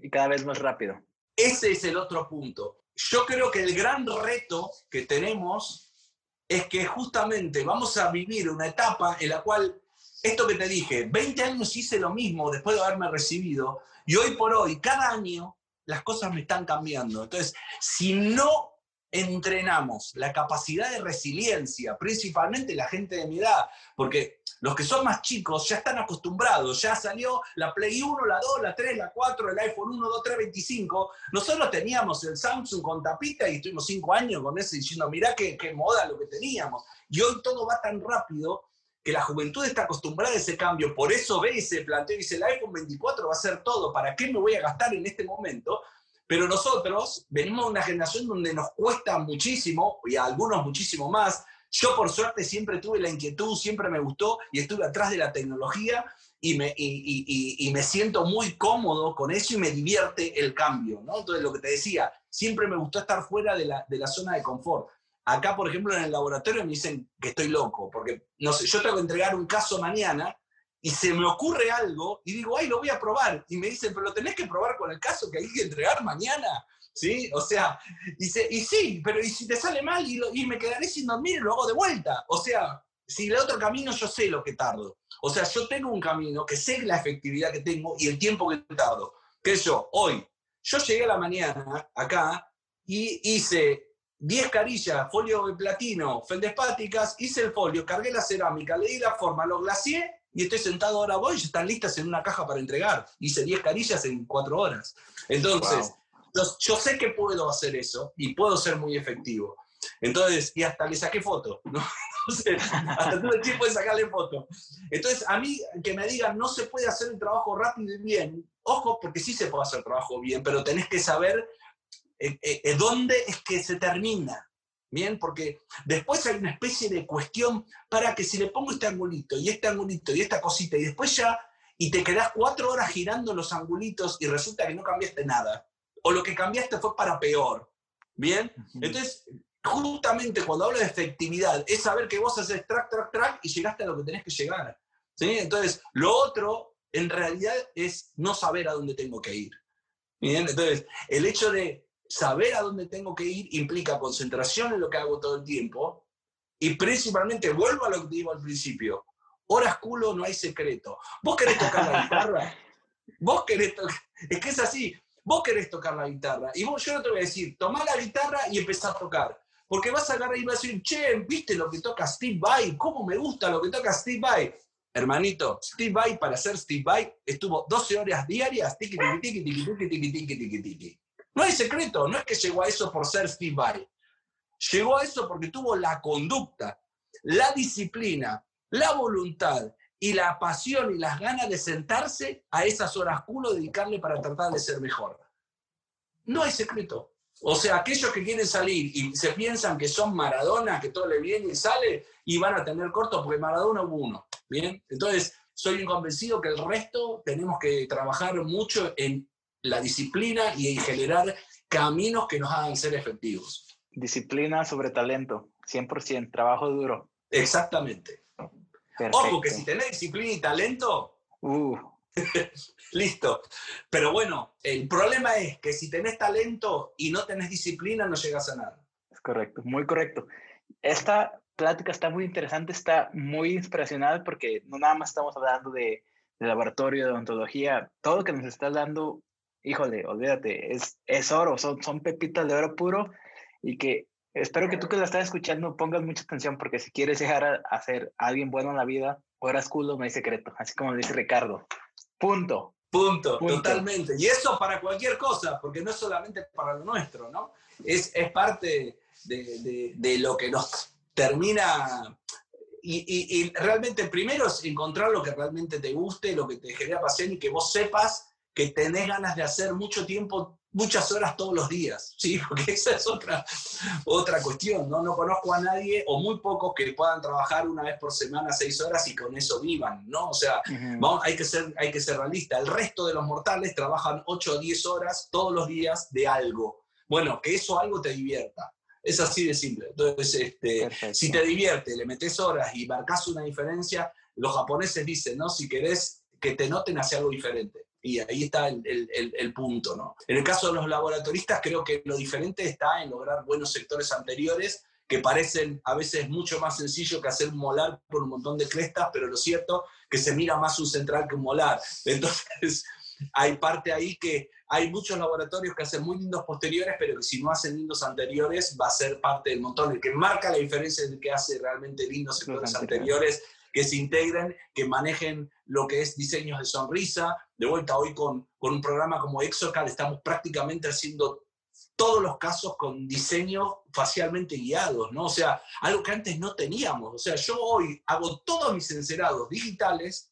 Y cada vez más rápido. Ese es el otro punto. Yo creo que el gran reto que tenemos es que justamente vamos a vivir una etapa en la cual, esto que te dije, 20 años hice lo mismo después de haberme recibido, y hoy por hoy, cada año, las cosas me están cambiando. Entonces, si no entrenamos la capacidad de resiliencia, principalmente la gente de mi edad, porque los que son más chicos ya están acostumbrados, ya salió la Play 1, la 2, la 3, la 4, el iPhone 1, 2, 3, 25. Nosotros teníamos el Samsung con tapita y estuvimos cinco años con ese diciendo, mirá qué, qué moda lo que teníamos. Y hoy todo va tan rápido que la juventud está acostumbrada a ese cambio, por eso ve ese planteo y dice, el iPhone 24 va a ser todo, ¿para qué me voy a gastar en este momento? Pero nosotros venimos de una generación donde nos cuesta muchísimo, y a algunos muchísimo más. Yo por suerte siempre tuve la inquietud, siempre me gustó y estuve atrás de la tecnología y me, y, me siento muy cómodo con eso y me divierte el cambio. ¿no? Entonces, lo que te decía, siempre me gustó estar fuera de la, de la zona de confort. Acá, por ejemplo, en el laboratorio me dicen que estoy loco, porque no sé, yo tengo que entregar un caso mañana y se me ocurre algo y digo, ay, lo voy a probar. Y me dicen, pero lo tenés que probar con el caso que hay que entregar mañana. ¿Sí? O sea, dice, y sí, pero ¿y si te sale mal y, y me quedaré sin dormir y lo hago de vuelta? O sea, si el otro camino yo sé lo que tardo. O sea, yo tengo un camino que sé la efectividad que tengo y el tiempo que tardo. Que yo, hoy, yo llegué a la mañana acá y hice 10 carillas, folio de platino, feldespáticas, hice el folio, cargué la cerámica, le di la forma, lo glacié y estoy sentado ahora voy y están listas en una caja para entregar. Hice 10 carillas en 4 horas. Entonces, yo, sé que puedo hacer eso y puedo ser muy efectivo. Entonces, y hasta le saqué foto, ¿no? hasta todo el tiempo de sacarle foto. Entonces, a mí que me digan, no se puede hacer el trabajo rápido y bien, ojo, porque sí se puede hacer el trabajo bien, pero tenés que saber eh, eh, eh, dónde es que se termina. Bien, porque después hay una especie de cuestión para que si le pongo este angulito y este angulito y esta cosita y después ya, y te quedas cuatro horas girando los angulitos y resulta que no cambiaste nada, o lo que cambiaste fue para peor. Bien, entonces, justamente cuando hablo de efectividad, es saber que vos haces track, track, track y llegaste a lo que tenés que llegar. ¿sí? Entonces, lo otro en realidad es no saber a dónde tengo que ir. Bien, entonces, el hecho de saber a dónde tengo que ir implica concentración en lo que hago todo el tiempo y principalmente vuelvo a lo que digo al principio. Horas culo no hay secreto. Vos querés tocar la guitarra. Vos querés tocar. Es que es así. Vos querés tocar la guitarra. Y vos, yo no te voy a decir, tomá la guitarra y empezá a tocar. Porque vas a agarrar y vas a decir, che, ¿viste lo que toca Steve Vai? ¿Cómo me gusta lo que toca Steve Vai? Hermanito, Steve Vai, para ser Steve Vai, estuvo 12 horas diarias, tiki, tiki, tiki, tiki, tiki, tiki, tiki, tiki. No hay secreto, no es que llegó a eso por ser Steve. Llegó a eso porque tuvo la conducta, la disciplina, la voluntad y la pasión y las ganas de sentarse a esas horas culo, dedicarle para tratar de ser mejor. No hay secreto. O sea, aquellos que quieren salir y se piensan que son Maradona, que todo le viene y sale, y van a tener corto porque Maradona hubo uno. ¿Bien? Entonces, soy convencido que el resto tenemos que trabajar mucho en la disciplina y generar caminos que nos hagan ser efectivos. Disciplina sobre talento, 100%, trabajo duro. Exactamente. Ojo, que si tenés disciplina y talento, uh. listo. Pero bueno, el problema es que si tenés talento y no tenés disciplina, no llegas a nada. Es correcto, muy correcto. Esta plática está muy interesante, está muy inspiracional porque no nada más estamos hablando de, de laboratorio, de ontología, todo lo que nos está dando híjole, olvídate, es, es oro, son, son pepitas de oro puro y que espero que tú que la estás escuchando pongas mucha atención porque si quieres llegar a, ser alguien bueno en la vida, horas culo no hay secreto, así como dice Ricardo. Punto. Punto, totalmente. Y eso para cualquier cosa, porque no es solamente para lo nuestro, ¿no? Es, es parte de, de, lo que nos termina... Y, y, realmente primero es encontrar lo que realmente te guste, lo que te genera pasión y que vos sepas que tenés ganas de hacer mucho tiempo muchas horas todos los días, ¿sí? Porque esa es otra, otra cuestión, ¿no? No conozco a nadie o muy pocos que puedan trabajar una vez por semana seis horas y con eso vivan, ¿no? O sea, hay, que ser, hay que ser realista. El resto de los mortales trabajan ocho o diez horas todos los días de algo. Bueno, que eso algo te divierta. Es así de simple. Entonces, este, si te divierte, le metes horas y marcas una diferencia, los japoneses dicen, ¿no? Si querés que te noten, hacia algo diferente. Y ahí está el, el, el, punto, ¿no? En el caso de los laboratoristas, creo que lo diferente está en lograr buenos sectores anteriores que parecen a veces mucho más sencillo que hacer un molar por un montón de crestas, pero lo cierto que se mira más un central que un molar. Entonces, hay parte ahí que hay muchos laboratorios que hacen muy lindos posteriores, pero que si no hacen lindos anteriores va a ser parte del montón. El que marca la diferencia es el que hace realmente lindos sectores anteriores que se integren, que manejen lo que es diseños de sonrisa. De vuelta hoy con, con un programa como Exocal estamos prácticamente haciendo todos los casos con diseños facialmente guiados, ¿no? O sea, algo que antes no teníamos. O sea, yo hoy hago todos mis encerados digitales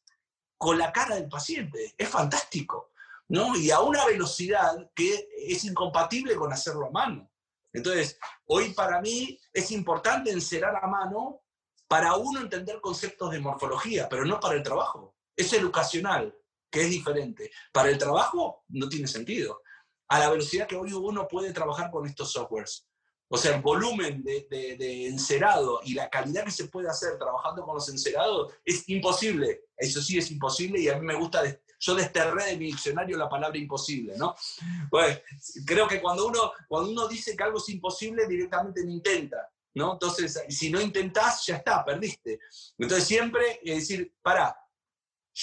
con la cara del paciente. Es fantástico, ¿no? Y a una velocidad que es incompatible con hacerlo a mano. Entonces, hoy para mí es importante encerar a mano para uno entender conceptos de morfología, pero no para el trabajo. Es educacional, que es diferente. Para el trabajo no tiene sentido. A la velocidad que hoy uno puede trabajar con estos softwares. O sea, el volumen de, encerado y la calidad que se puede hacer trabajando con los encerados es imposible. Eso sí es imposible y a mí me gusta, yo desterré de mi diccionario la palabra imposible, ¿no? Pues creo que cuando uno, cuando uno dice que algo es imposible, directamente no intenta. ¿no? Entonces, si no intentás, ya está, perdiste. Entonces, siempre es decir, para,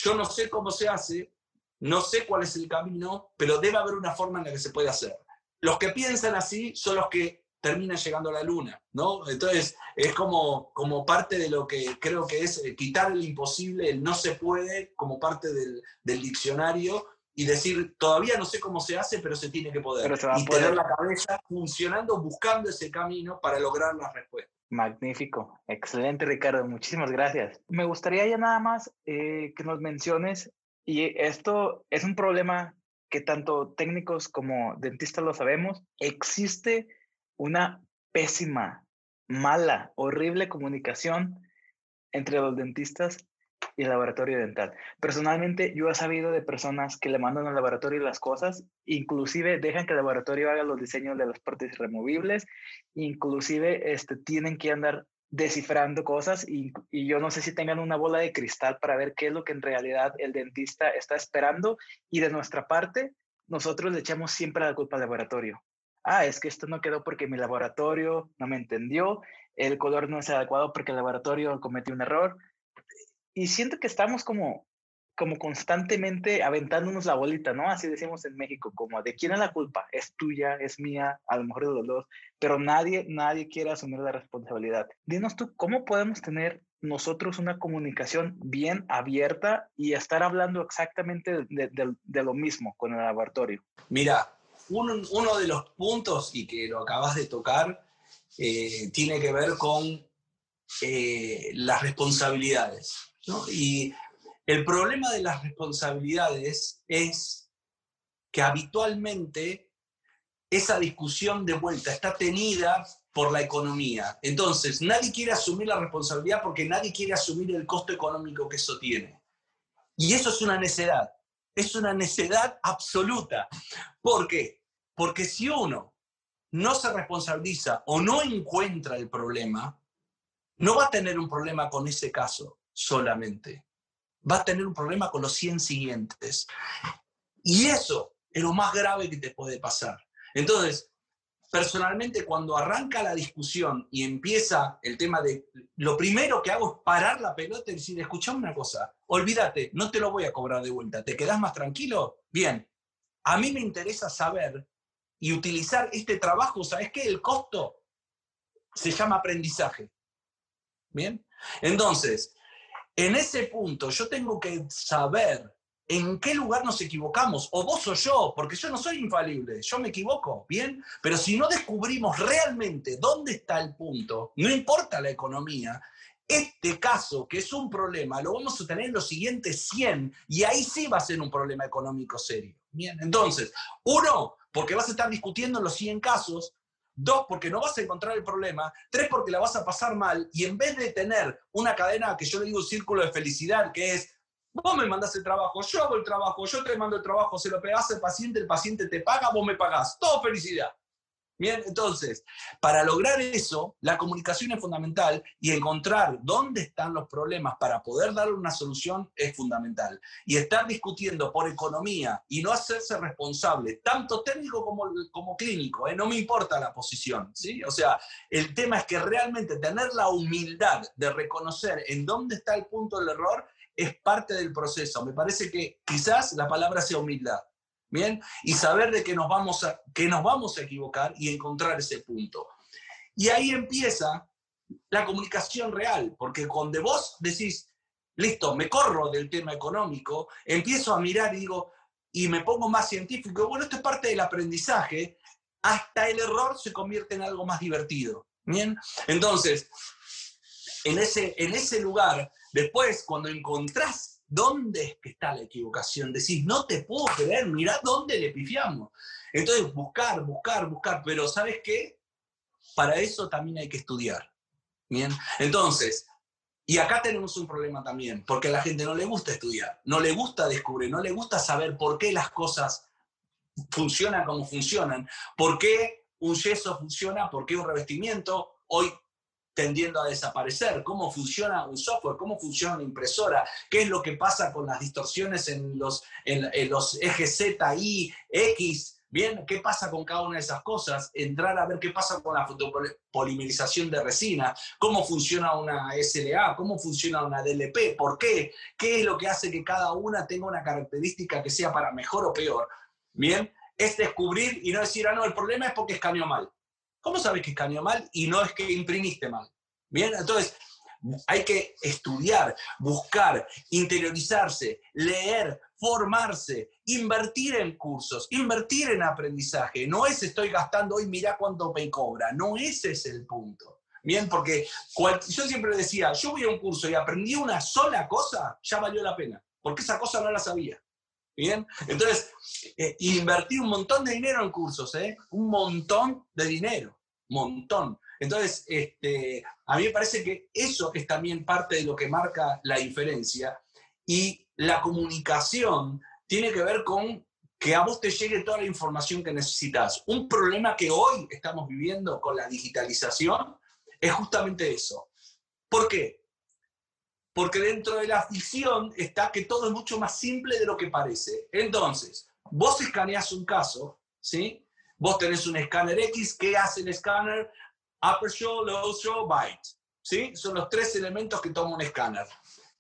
yo no sé cómo se hace, no sé cuál es el camino, pero debe haber una forma en la que se puede hacer. Los que piensan así son los que terminan llegando a la luna, ¿no? Entonces, es como, como parte de lo que creo que es eh, quitar el imposible, el no se puede, como parte del, del diccionario, y decir, todavía no sé cómo se hace, pero se tiene que poder. y tener la cabeza funcionando, buscando ese camino para lograr las respuestas. Magnífico, excelente Ricardo, muchísimas gracias. Me gustaría ya nada más eh, que nos menciones, y esto es un problema que tanto técnicos como dentistas lo sabemos, existe una pésima, mala, horrible comunicación entre los dentistas y el laboratorio dental. Personalmente, yo he sabido de personas que le mandan al laboratorio las cosas, inclusive dejan que el laboratorio haga los diseños de las prótesis removibles, inclusive este, tienen que andar descifrando cosas y, y, yo no sé si tengan una bola de cristal para ver qué es lo que en realidad el dentista está esperando y de nuestra parte nosotros le echamos siempre la culpa al laboratorio. Ah, es que esto no quedó porque mi laboratorio no me entendió, el color no es adecuado porque el laboratorio cometió un error y siento que estamos como, como constantemente aventándonos la bolita, ¿no? Así decimos en México, como de quién es la culpa, es tuya, es mía, a lo mejor de los dos, pero nadie, nadie quiere asumir la responsabilidad. Dinos tú, ¿cómo podemos tener nosotros una comunicación bien abierta y estar hablando exactamente de, lo mismo con el laboratorio? Mira, uno, uno, de los puntos, y que lo acabas de tocar, eh, tiene que ver con eh, las responsabilidades. Y el problema de las responsabilidades es que habitualmente esa discusión de vuelta está tenida por la economía. Entonces, nadie quiere asumir la responsabilidad porque nadie quiere asumir el costo económico que eso tiene. Y eso es una necedad, es una necedad absoluta. ¿Por qué? Porque si uno no se responsabiliza o no encuentra el problema, no va a tener un problema con ese caso solamente. Va a tener un problema con los 100 siguientes. Y eso es lo más grave que te puede pasar. Entonces, personalmente, cuando arranca la discusión y empieza el tema de, lo primero que hago es parar la pelota y decir, escuchame una cosa, olvídate, no te lo voy a cobrar de vuelta, ¿te quedas más tranquilo? Bien, a mí me interesa saber y utilizar este trabajo, ¿sabes qué? El costo se llama aprendizaje. Bien, entonces, en ese punto yo tengo que saber en qué lugar nos equivocamos, o vos o yo, porque yo no soy infalible, yo me equivoco, ¿bien? Pero si no descubrimos realmente dónde está el punto, no importa la economía, este caso, que es un problema, lo vamos a tener en los siguientes 100 y ahí sí va a ser un problema económico serio. Bien, entonces, uno, porque vas a estar discutiendo en los 100 casos, dos, porque no vas a encontrar el problema, tres, porque la vas a pasar mal y en vez de tener una cadena que yo le digo un círculo de felicidad, que es Vos me mandás el trabajo, yo hago el trabajo, yo te mando el trabajo, se lo pegás al paciente, el paciente te paga, vos me pagás. Todo felicidad. Bien, entonces, para lograr eso, la comunicación es fundamental y encontrar dónde están los problemas para poder darle una solución es fundamental. Y estar discutiendo por economía y no hacerse responsable, tanto técnico como, como clínico, ¿eh? no me importa la posición, ¿sí? O sea, el tema es que realmente tener la humildad de reconocer en dónde está el punto del error es parte del proceso. Me parece que quizás la palabra sea humildad. Bien, y saber de que nos vamos a, que nos vamos a equivocar y encontrar ese punto. Y ahí empieza la comunicación real, porque cuando vos decís, listo, me corro del tema económico, empiezo a mirar y digo, y me pongo más científico, bueno, esto es parte del aprendizaje, hasta el error se convierte en algo más divertido. Bien, entonces, en ese, en ese lugar Después, cuando encontrás dónde es que está la equivocación, decís, no te puedo creer, mirá dónde le pifiamos. Entonces, buscar, buscar, buscar, pero ¿sabes qué? Para eso también hay que estudiar. Bien, entonces, y acá tenemos un problema también, porque a la gente no le gusta estudiar, no le gusta descubrir, no le gusta saber por qué las cosas funcionan como funcionan, por qué un yeso funciona, por qué un revestimiento. Hoy tendiendo a desaparecer, cómo funciona un software, cómo funciona una impresora, qué es lo que pasa con las distorsiones en los, ejes Z, Y, X, bien, qué pasa con cada una de esas cosas, entrar a ver qué pasa con la fotopolimerización de resina, cómo funciona una SLA, cómo funciona una DLP, por qué, qué es lo que hace que cada una tenga una característica que sea para mejor o peor, bien, es descubrir y no decir, ah, no, el problema es porque escaneó mal. ¿Cómo sabes que escaneó mal y no es que imprimiste mal? Bien, entonces hay que estudiar, buscar, interiorizarse, leer, formarse, invertir en cursos, invertir en aprendizaje. No es estoy gastando hoy, mira cuánto me cobra. No ese es el punto. Bien, porque yo siempre decía, yo voy a un curso y aprendí una sola cosa, ya valió la pena, porque esa cosa no la sabía. Bien, entonces, eh, invertí un montón de dinero en cursos, ¿eh? un montón de dinero, montón. Entonces, este, a mí me parece que eso es también parte de lo que marca la diferencia y la comunicación tiene que ver con que a vos te llegue toda la información que necesitas. Un problema que hoy estamos viviendo con la digitalización es justamente eso. ¿Por qué? Porque dentro de la ficción está que todo es mucho más simple de lo que parece. Entonces, vos escaneás un caso, ¿sí? Vos tenés un escáner X, ¿qué hace el escáner? show, low show, byte. ¿Sí? Son los tres elementos que toma un escáner.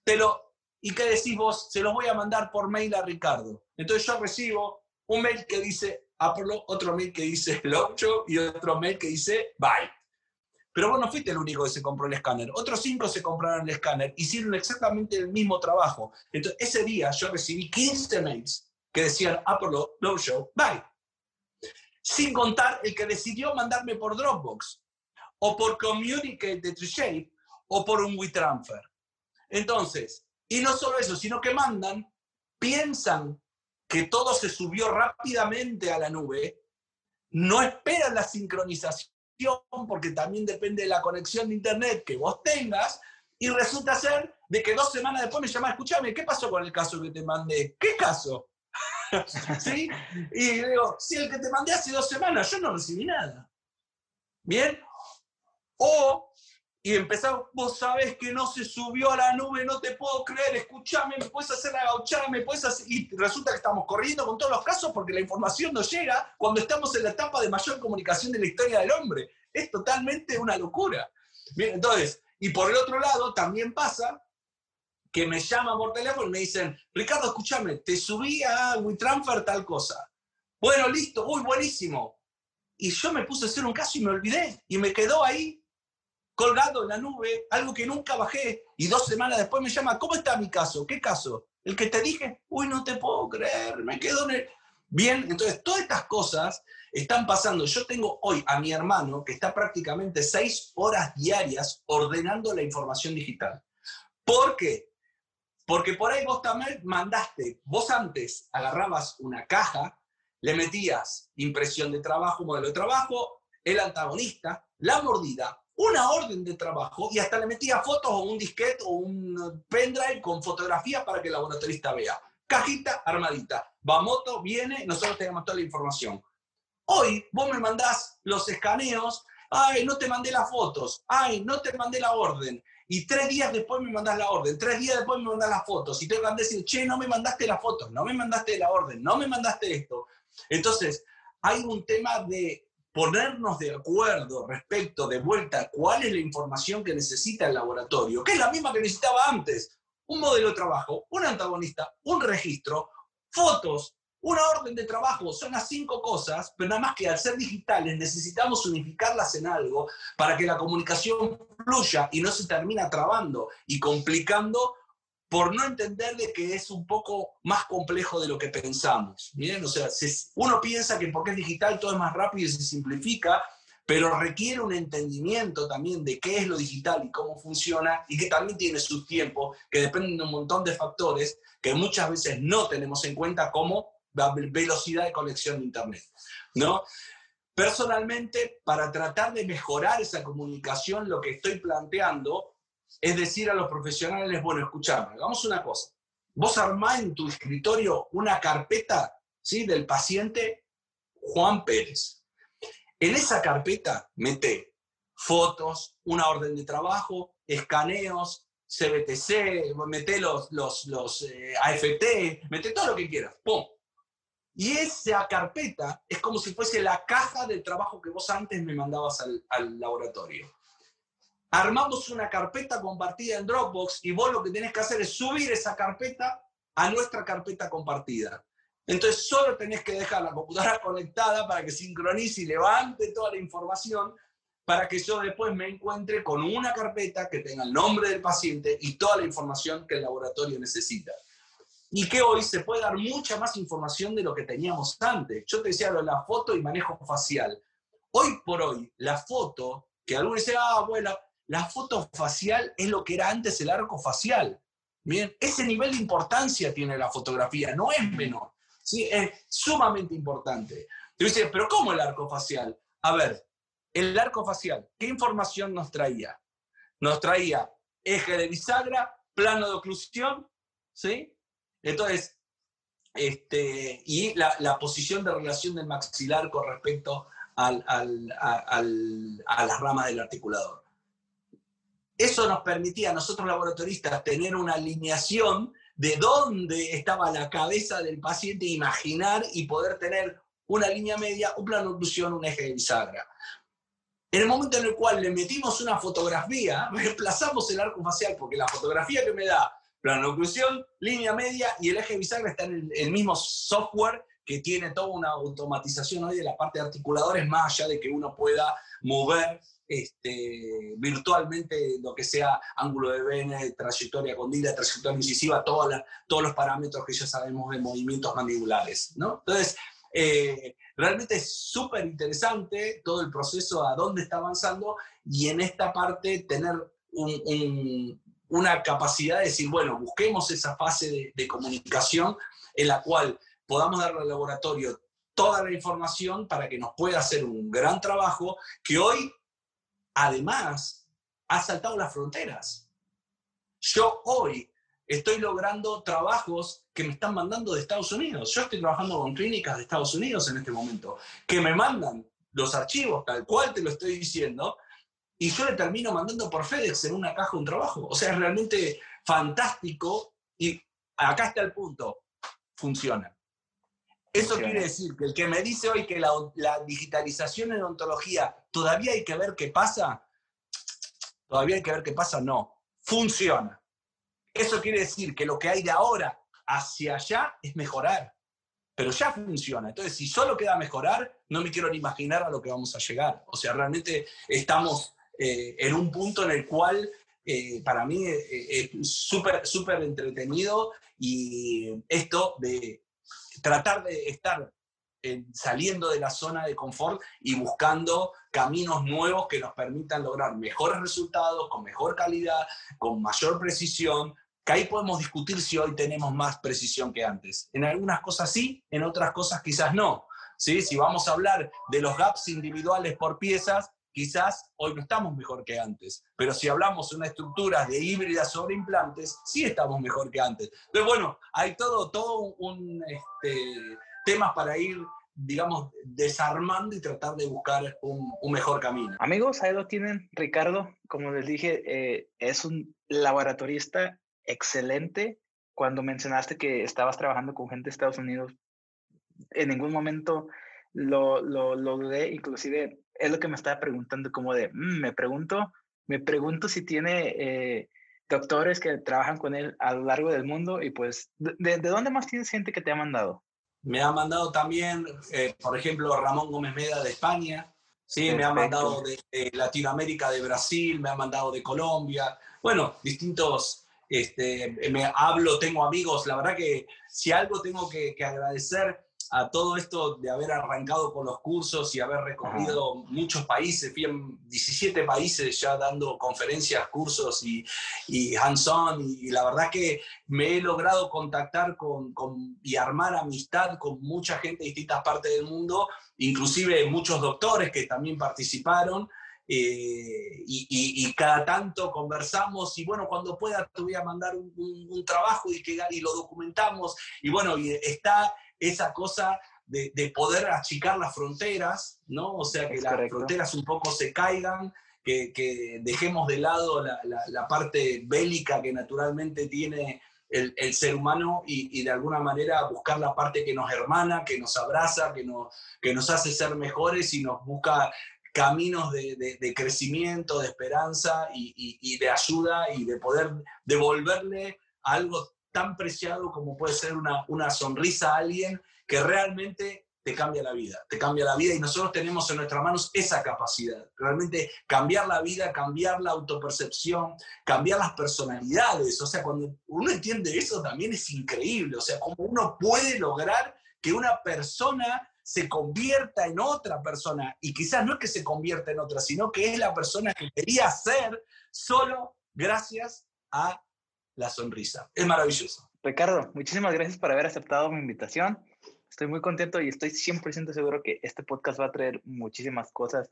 Pero, ¿y qué decís vos? Se los voy a mandar por mail a Ricardo. Entonces yo recibo un mail que dice low, otro mail que dice low show y otro mail que dice byte. Pero vos no fuiste el único que se compró el escáner. Otros cinco se compraron el escáner, hicieron exactamente el mismo trabajo. Entonces, ese día yo recibí 15 mails que decían upper low, show, byte. Sin contar el que decidió mandarme por Dropbox o por Communicate de Shape o por un WeTransfer. Entonces, y no solo eso, sino que mandan, piensan que todo se subió rápidamente a la nube, no esperan la sincronización porque también depende de la conexión de internet que vos tengas, y resulta ser de que dos semanas después me llaman, escúchame, ¿qué pasó con el caso que te mandé? ¿Qué caso? ¿Sí? Y digo, si el que te mandé hace dos semanas, yo no recibí nada. ¿Bien? O, y empezamos, vos sabés que no se subió a la nube, no te puedo creer, escúchame, me puedes hacer la gauchada, me puedes hacer... Y resulta que estamos corriendo con todos los casos porque la información no llega cuando estamos en la etapa de mayor comunicación de la historia del hombre. Es totalmente una locura. Bien, entonces, y por el otro lado, también pasa que me llaman por teléfono y me dicen, Ricardo, escúchame, te subí a WeTransfer tal cosa. Bueno, listo, uy, buenísimo. Y yo me puse a hacer un caso y me olvidé, y me quedó ahí colgado en la nube, algo que nunca bajé, y dos semanas después me llama, ¿cómo está mi caso? ¿Qué caso? El que te dije, uy, no te puedo creer, me quedo en el... Bien, entonces todas estas cosas están pasando. Yo tengo hoy a mi hermano que está prácticamente seis horas diarias ordenando la información digital. ¿Por qué? Porque por ahí vos también mandaste, vos antes agarrabas una caja, le metías impresión de trabajo, modelo de trabajo, el antagonista, la mordida, una orden de trabajo y hasta le metía fotos o un disquete o un pendrive con fotografía para que el laboratorista vea. Cajita armadita. Bamoto viene, nosotros tenemos toda la información. Hoy vos me mandás los escaneos, ay, no te mandé las fotos, ay, no te mandé la orden. Y tres días después me mandás la orden, tres días después me mandás las fotos. Y tengo que decir, che, no me mandaste las fotos, no me mandaste la orden, no me mandaste esto. Entonces, hay un tema de ponernos de acuerdo respecto de vuelta cuál es la información que necesita el laboratorio, que es la misma que necesitaba antes. Un modelo de trabajo, un antagonista, un registro, fotos, una orden de trabajo, son las cinco cosas, pero nada más que al ser digitales necesitamos unificarlas en algo para que la comunicación fluya y no se termina trabando y complicando por no entender de que es un poco más complejo de lo que pensamos. ¿bien? O sea, uno piensa que porque es digital todo es más rápido y se simplifica, pero requiere un entendimiento también de qué es lo digital y cómo funciona y que también tiene sus tiempos, que dependen de un montón de factores que muchas veces no tenemos en cuenta como velocidad de conexión de Internet. ¿no? Personalmente, para tratar de mejorar esa comunicación, lo que estoy planteando es decir a los profesionales, bueno, escuchame, hagamos una cosa. Vos armás en tu escritorio una carpeta ¿sí? del paciente Juan Pérez. En esa carpeta mete fotos, una orden de trabajo, escaneos, CBTC, mete los, los, los eh, AFT, mete todo lo que quieras. ¡Pum! Y esa carpeta es como si fuese la caja del trabajo que vos antes me mandabas al, al laboratorio armamos una carpeta compartida en Dropbox y vos lo que tenés que hacer es subir esa carpeta a nuestra carpeta compartida. Entonces solo tenés que dejar la computadora conectada para que sincronice y levante toda la información para que yo después me encuentre con una carpeta que tenga el nombre del paciente y toda la información que el laboratorio necesita. Y que hoy se puede dar mucha más información de lo que teníamos antes. Yo te decía lo de la foto y manejo facial. Hoy por hoy, la foto, que algunos dicen, ah, bueno, la foto facial es lo que era antes el arco facial. Bien, ese nivel de importancia tiene la fotografía, no es menor. ¿sí? Es sumamente importante. Tú dices, pero ¿cómo el arco facial? A ver, el arco facial, ¿qué información nos traía? Nos traía eje de bisagra, plano de oclusión, ¿sí? Entonces, este, y la, posición de relación del maxilar con respecto al, a las ramas del articulador. Eso nos permitía a nosotros laboratoristas tener una alineación de dónde estaba la cabeza del paciente, imaginar y poder tener una línea media, un plano un eje de bisagra. En el momento en el cual le metimos una fotografía, reemplazamos el arco facial, porque la fotografía que me da plano de oclusión, línea media y el eje bisagra está en el, mismo software que tiene toda una automatización hoy de la parte de articuladores, más allá de que uno pueda mover este, virtualmente lo que sea ángulo de vene, trayectoria condila, trayectoria incisiva, todos los parámetros que ya sabemos de movimientos mandibulares. ¿no? Entonces, eh, realmente es súper interesante todo el proceso, a dónde está avanzando y en esta parte tener una capacidad de decir, bueno, busquemos esa fase de, comunicación en la cual podamos darle al laboratorio toda la información para que nos pueda hacer un gran trabajo que hoy además ha saltado las fronteras. Yo hoy estoy logrando trabajos que me están mandando de Estados Unidos. Yo estoy trabajando con clínicas de Estados Unidos en este momento, que me mandan los archivos, tal cual te lo estoy diciendo, y yo le termino mandando por FedEx en una caja un trabajo. O sea, es realmente fantástico y acá está el punto, funciona. Eso quiere decir que el que me dice hoy que la, digitalización en ontología todavía hay que ver qué pasa, todavía hay que ver qué pasa, no, funciona. Eso quiere decir que lo que hay de ahora hacia allá es mejorar, pero ya funciona. Entonces, si solo queda mejorar, no me quiero ni imaginar a lo que vamos a llegar. O sea, realmente estamos eh, en un punto en el cual eh, para mí es súper, súper entretenido y esto de tratar de estar saliendo de la zona de confort y buscando caminos nuevos que nos permitan lograr mejores resultados, con mejor calidad, con mayor precisión, que ahí podemos discutir si hoy tenemos más precisión que antes. En algunas cosas sí, en otras cosas quizás no. ¿sí? Si vamos a hablar de los gaps individuales por piezas, quizás hoy no estamos mejor que antes, pero si hablamos de una estructura de híbridas sobre implantes, sí estamos mejor que antes. Entonces, bueno, hay todo, todo un este, para ir digamos, desarmando y tratar de buscar un, mejor camino. Amigos, ahí lo tienen. Ricardo, como les dije, eh, es un laboratorista excelente. Cuando mencionaste que estabas trabajando con gente de Estados Unidos, en ningún momento lo, lo, lo dudé, inclusive es lo que me estaba preguntando, como de, mm, me pregunto, me pregunto si tiene eh, doctores que trabajan con él a lo largo del mundo y pues, ¿de, de dónde más tienes gente que te ha mandado? Me ha mandado también, eh, por ejemplo, Ramón Gómez Meda de España, ¿sí? me ha mandado de, Latinoamérica, de Brasil, me ha mandado de Colombia, bueno, distintos, este, me hablo, tengo amigos, la verdad que si algo tengo que, que agradecer a todo esto de haber arrancado con los cursos y haber recorrido muchos países, fui en 17 países ya dando conferencias, cursos y, y hands-on, y, la verdad que me he logrado contactar con, con, y armar amistad con mucha gente de distintas partes del mundo, inclusive muchos doctores que también participaron. Eh, y, y, cada tanto conversamos y bueno, cuando pueda te voy a mandar un, un, trabajo y, que, y lo documentamos. Y bueno, y está esa cosa de, poder achicar las fronteras, ¿no? O sea, que las fronteras un poco se caigan, que, dejemos de lado la, parte bélica que naturalmente tiene el, ser humano y, de alguna manera buscar la parte que nos hermana, que nos abraza, que nos, que nos hace ser mejores y nos busca caminos de, crecimiento, de esperanza y, y, de ayuda y de poder devolverle algo tan preciado como puede ser una, una sonrisa a alguien que realmente te cambia la vida, te cambia la vida y nosotros tenemos en nuestras manos esa capacidad, realmente cambiar la vida, cambiar la autopercepción, cambiar las personalidades, o sea, cuando uno entiende eso también es increíble, o sea, cómo uno puede lograr que una persona se convierta en otra persona. Y quizás no es que se convierta en otra, sino que es la persona que quería ser solo gracias a la sonrisa. Es maravilloso. Ricardo, muchísimas gracias por haber aceptado mi invitación. Estoy muy contento y estoy 100% seguro que este podcast va a traer muchísimas cosas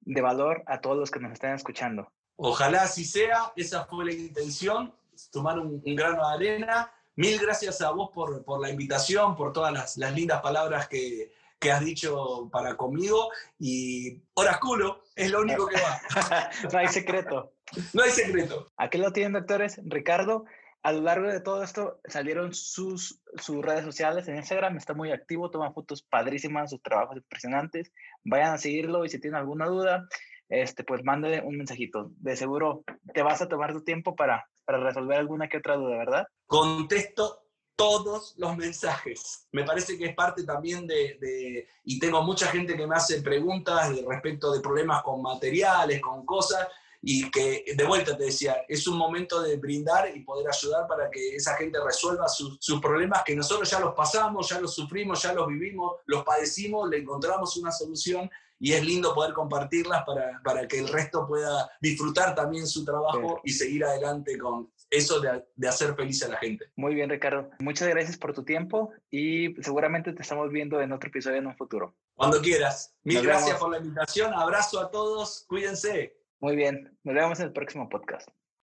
de valor a todos los que nos estén escuchando. Ojalá así sea, esa fue la intención, tomar un, grano de arena. Mil gracias a vos por, por la invitación, por todas las, las lindas palabras que, que, has dicho para conmigo. Y culo, es lo único que va. no hay secreto. No hay secreto. Aquí lo tienen, doctores. Ricardo, a lo largo de todo esto salieron sus, sus redes sociales en Instagram, está muy activo, toma fotos padrísimas, sus trabajos impresionantes. Vayan a seguirlo y si tienen alguna duda, este, pues mándale un mensajito. De seguro te vas a tomar tu tiempo para, para resolver alguna que otra duda, ¿verdad? Contesto todos los mensajes. Me parece que es parte también de, de, y tengo mucha gente que me hace preguntas respecto de problemas con materiales, con cosas, y que de vuelta te decía, es un momento de brindar y poder ayudar para que esa gente resuelva sus, problemas que nosotros ya los pasamos, ya los sufrimos, ya los vivimos, los padecimos, le encontramos una solución y es lindo poder compartirlas para, para que el resto pueda disfrutar también su trabajo y seguir adelante con eso de, de, hacer feliz a la gente. Muy bien, Ricardo. Muchas gracias por tu tiempo y seguramente te estamos viendo en otro episodio en un futuro. Cuando quieras. Mil gracias por la invitación. Abrazo a todos. Cuídense. Muy bien, nos vemos en el próximo podcast.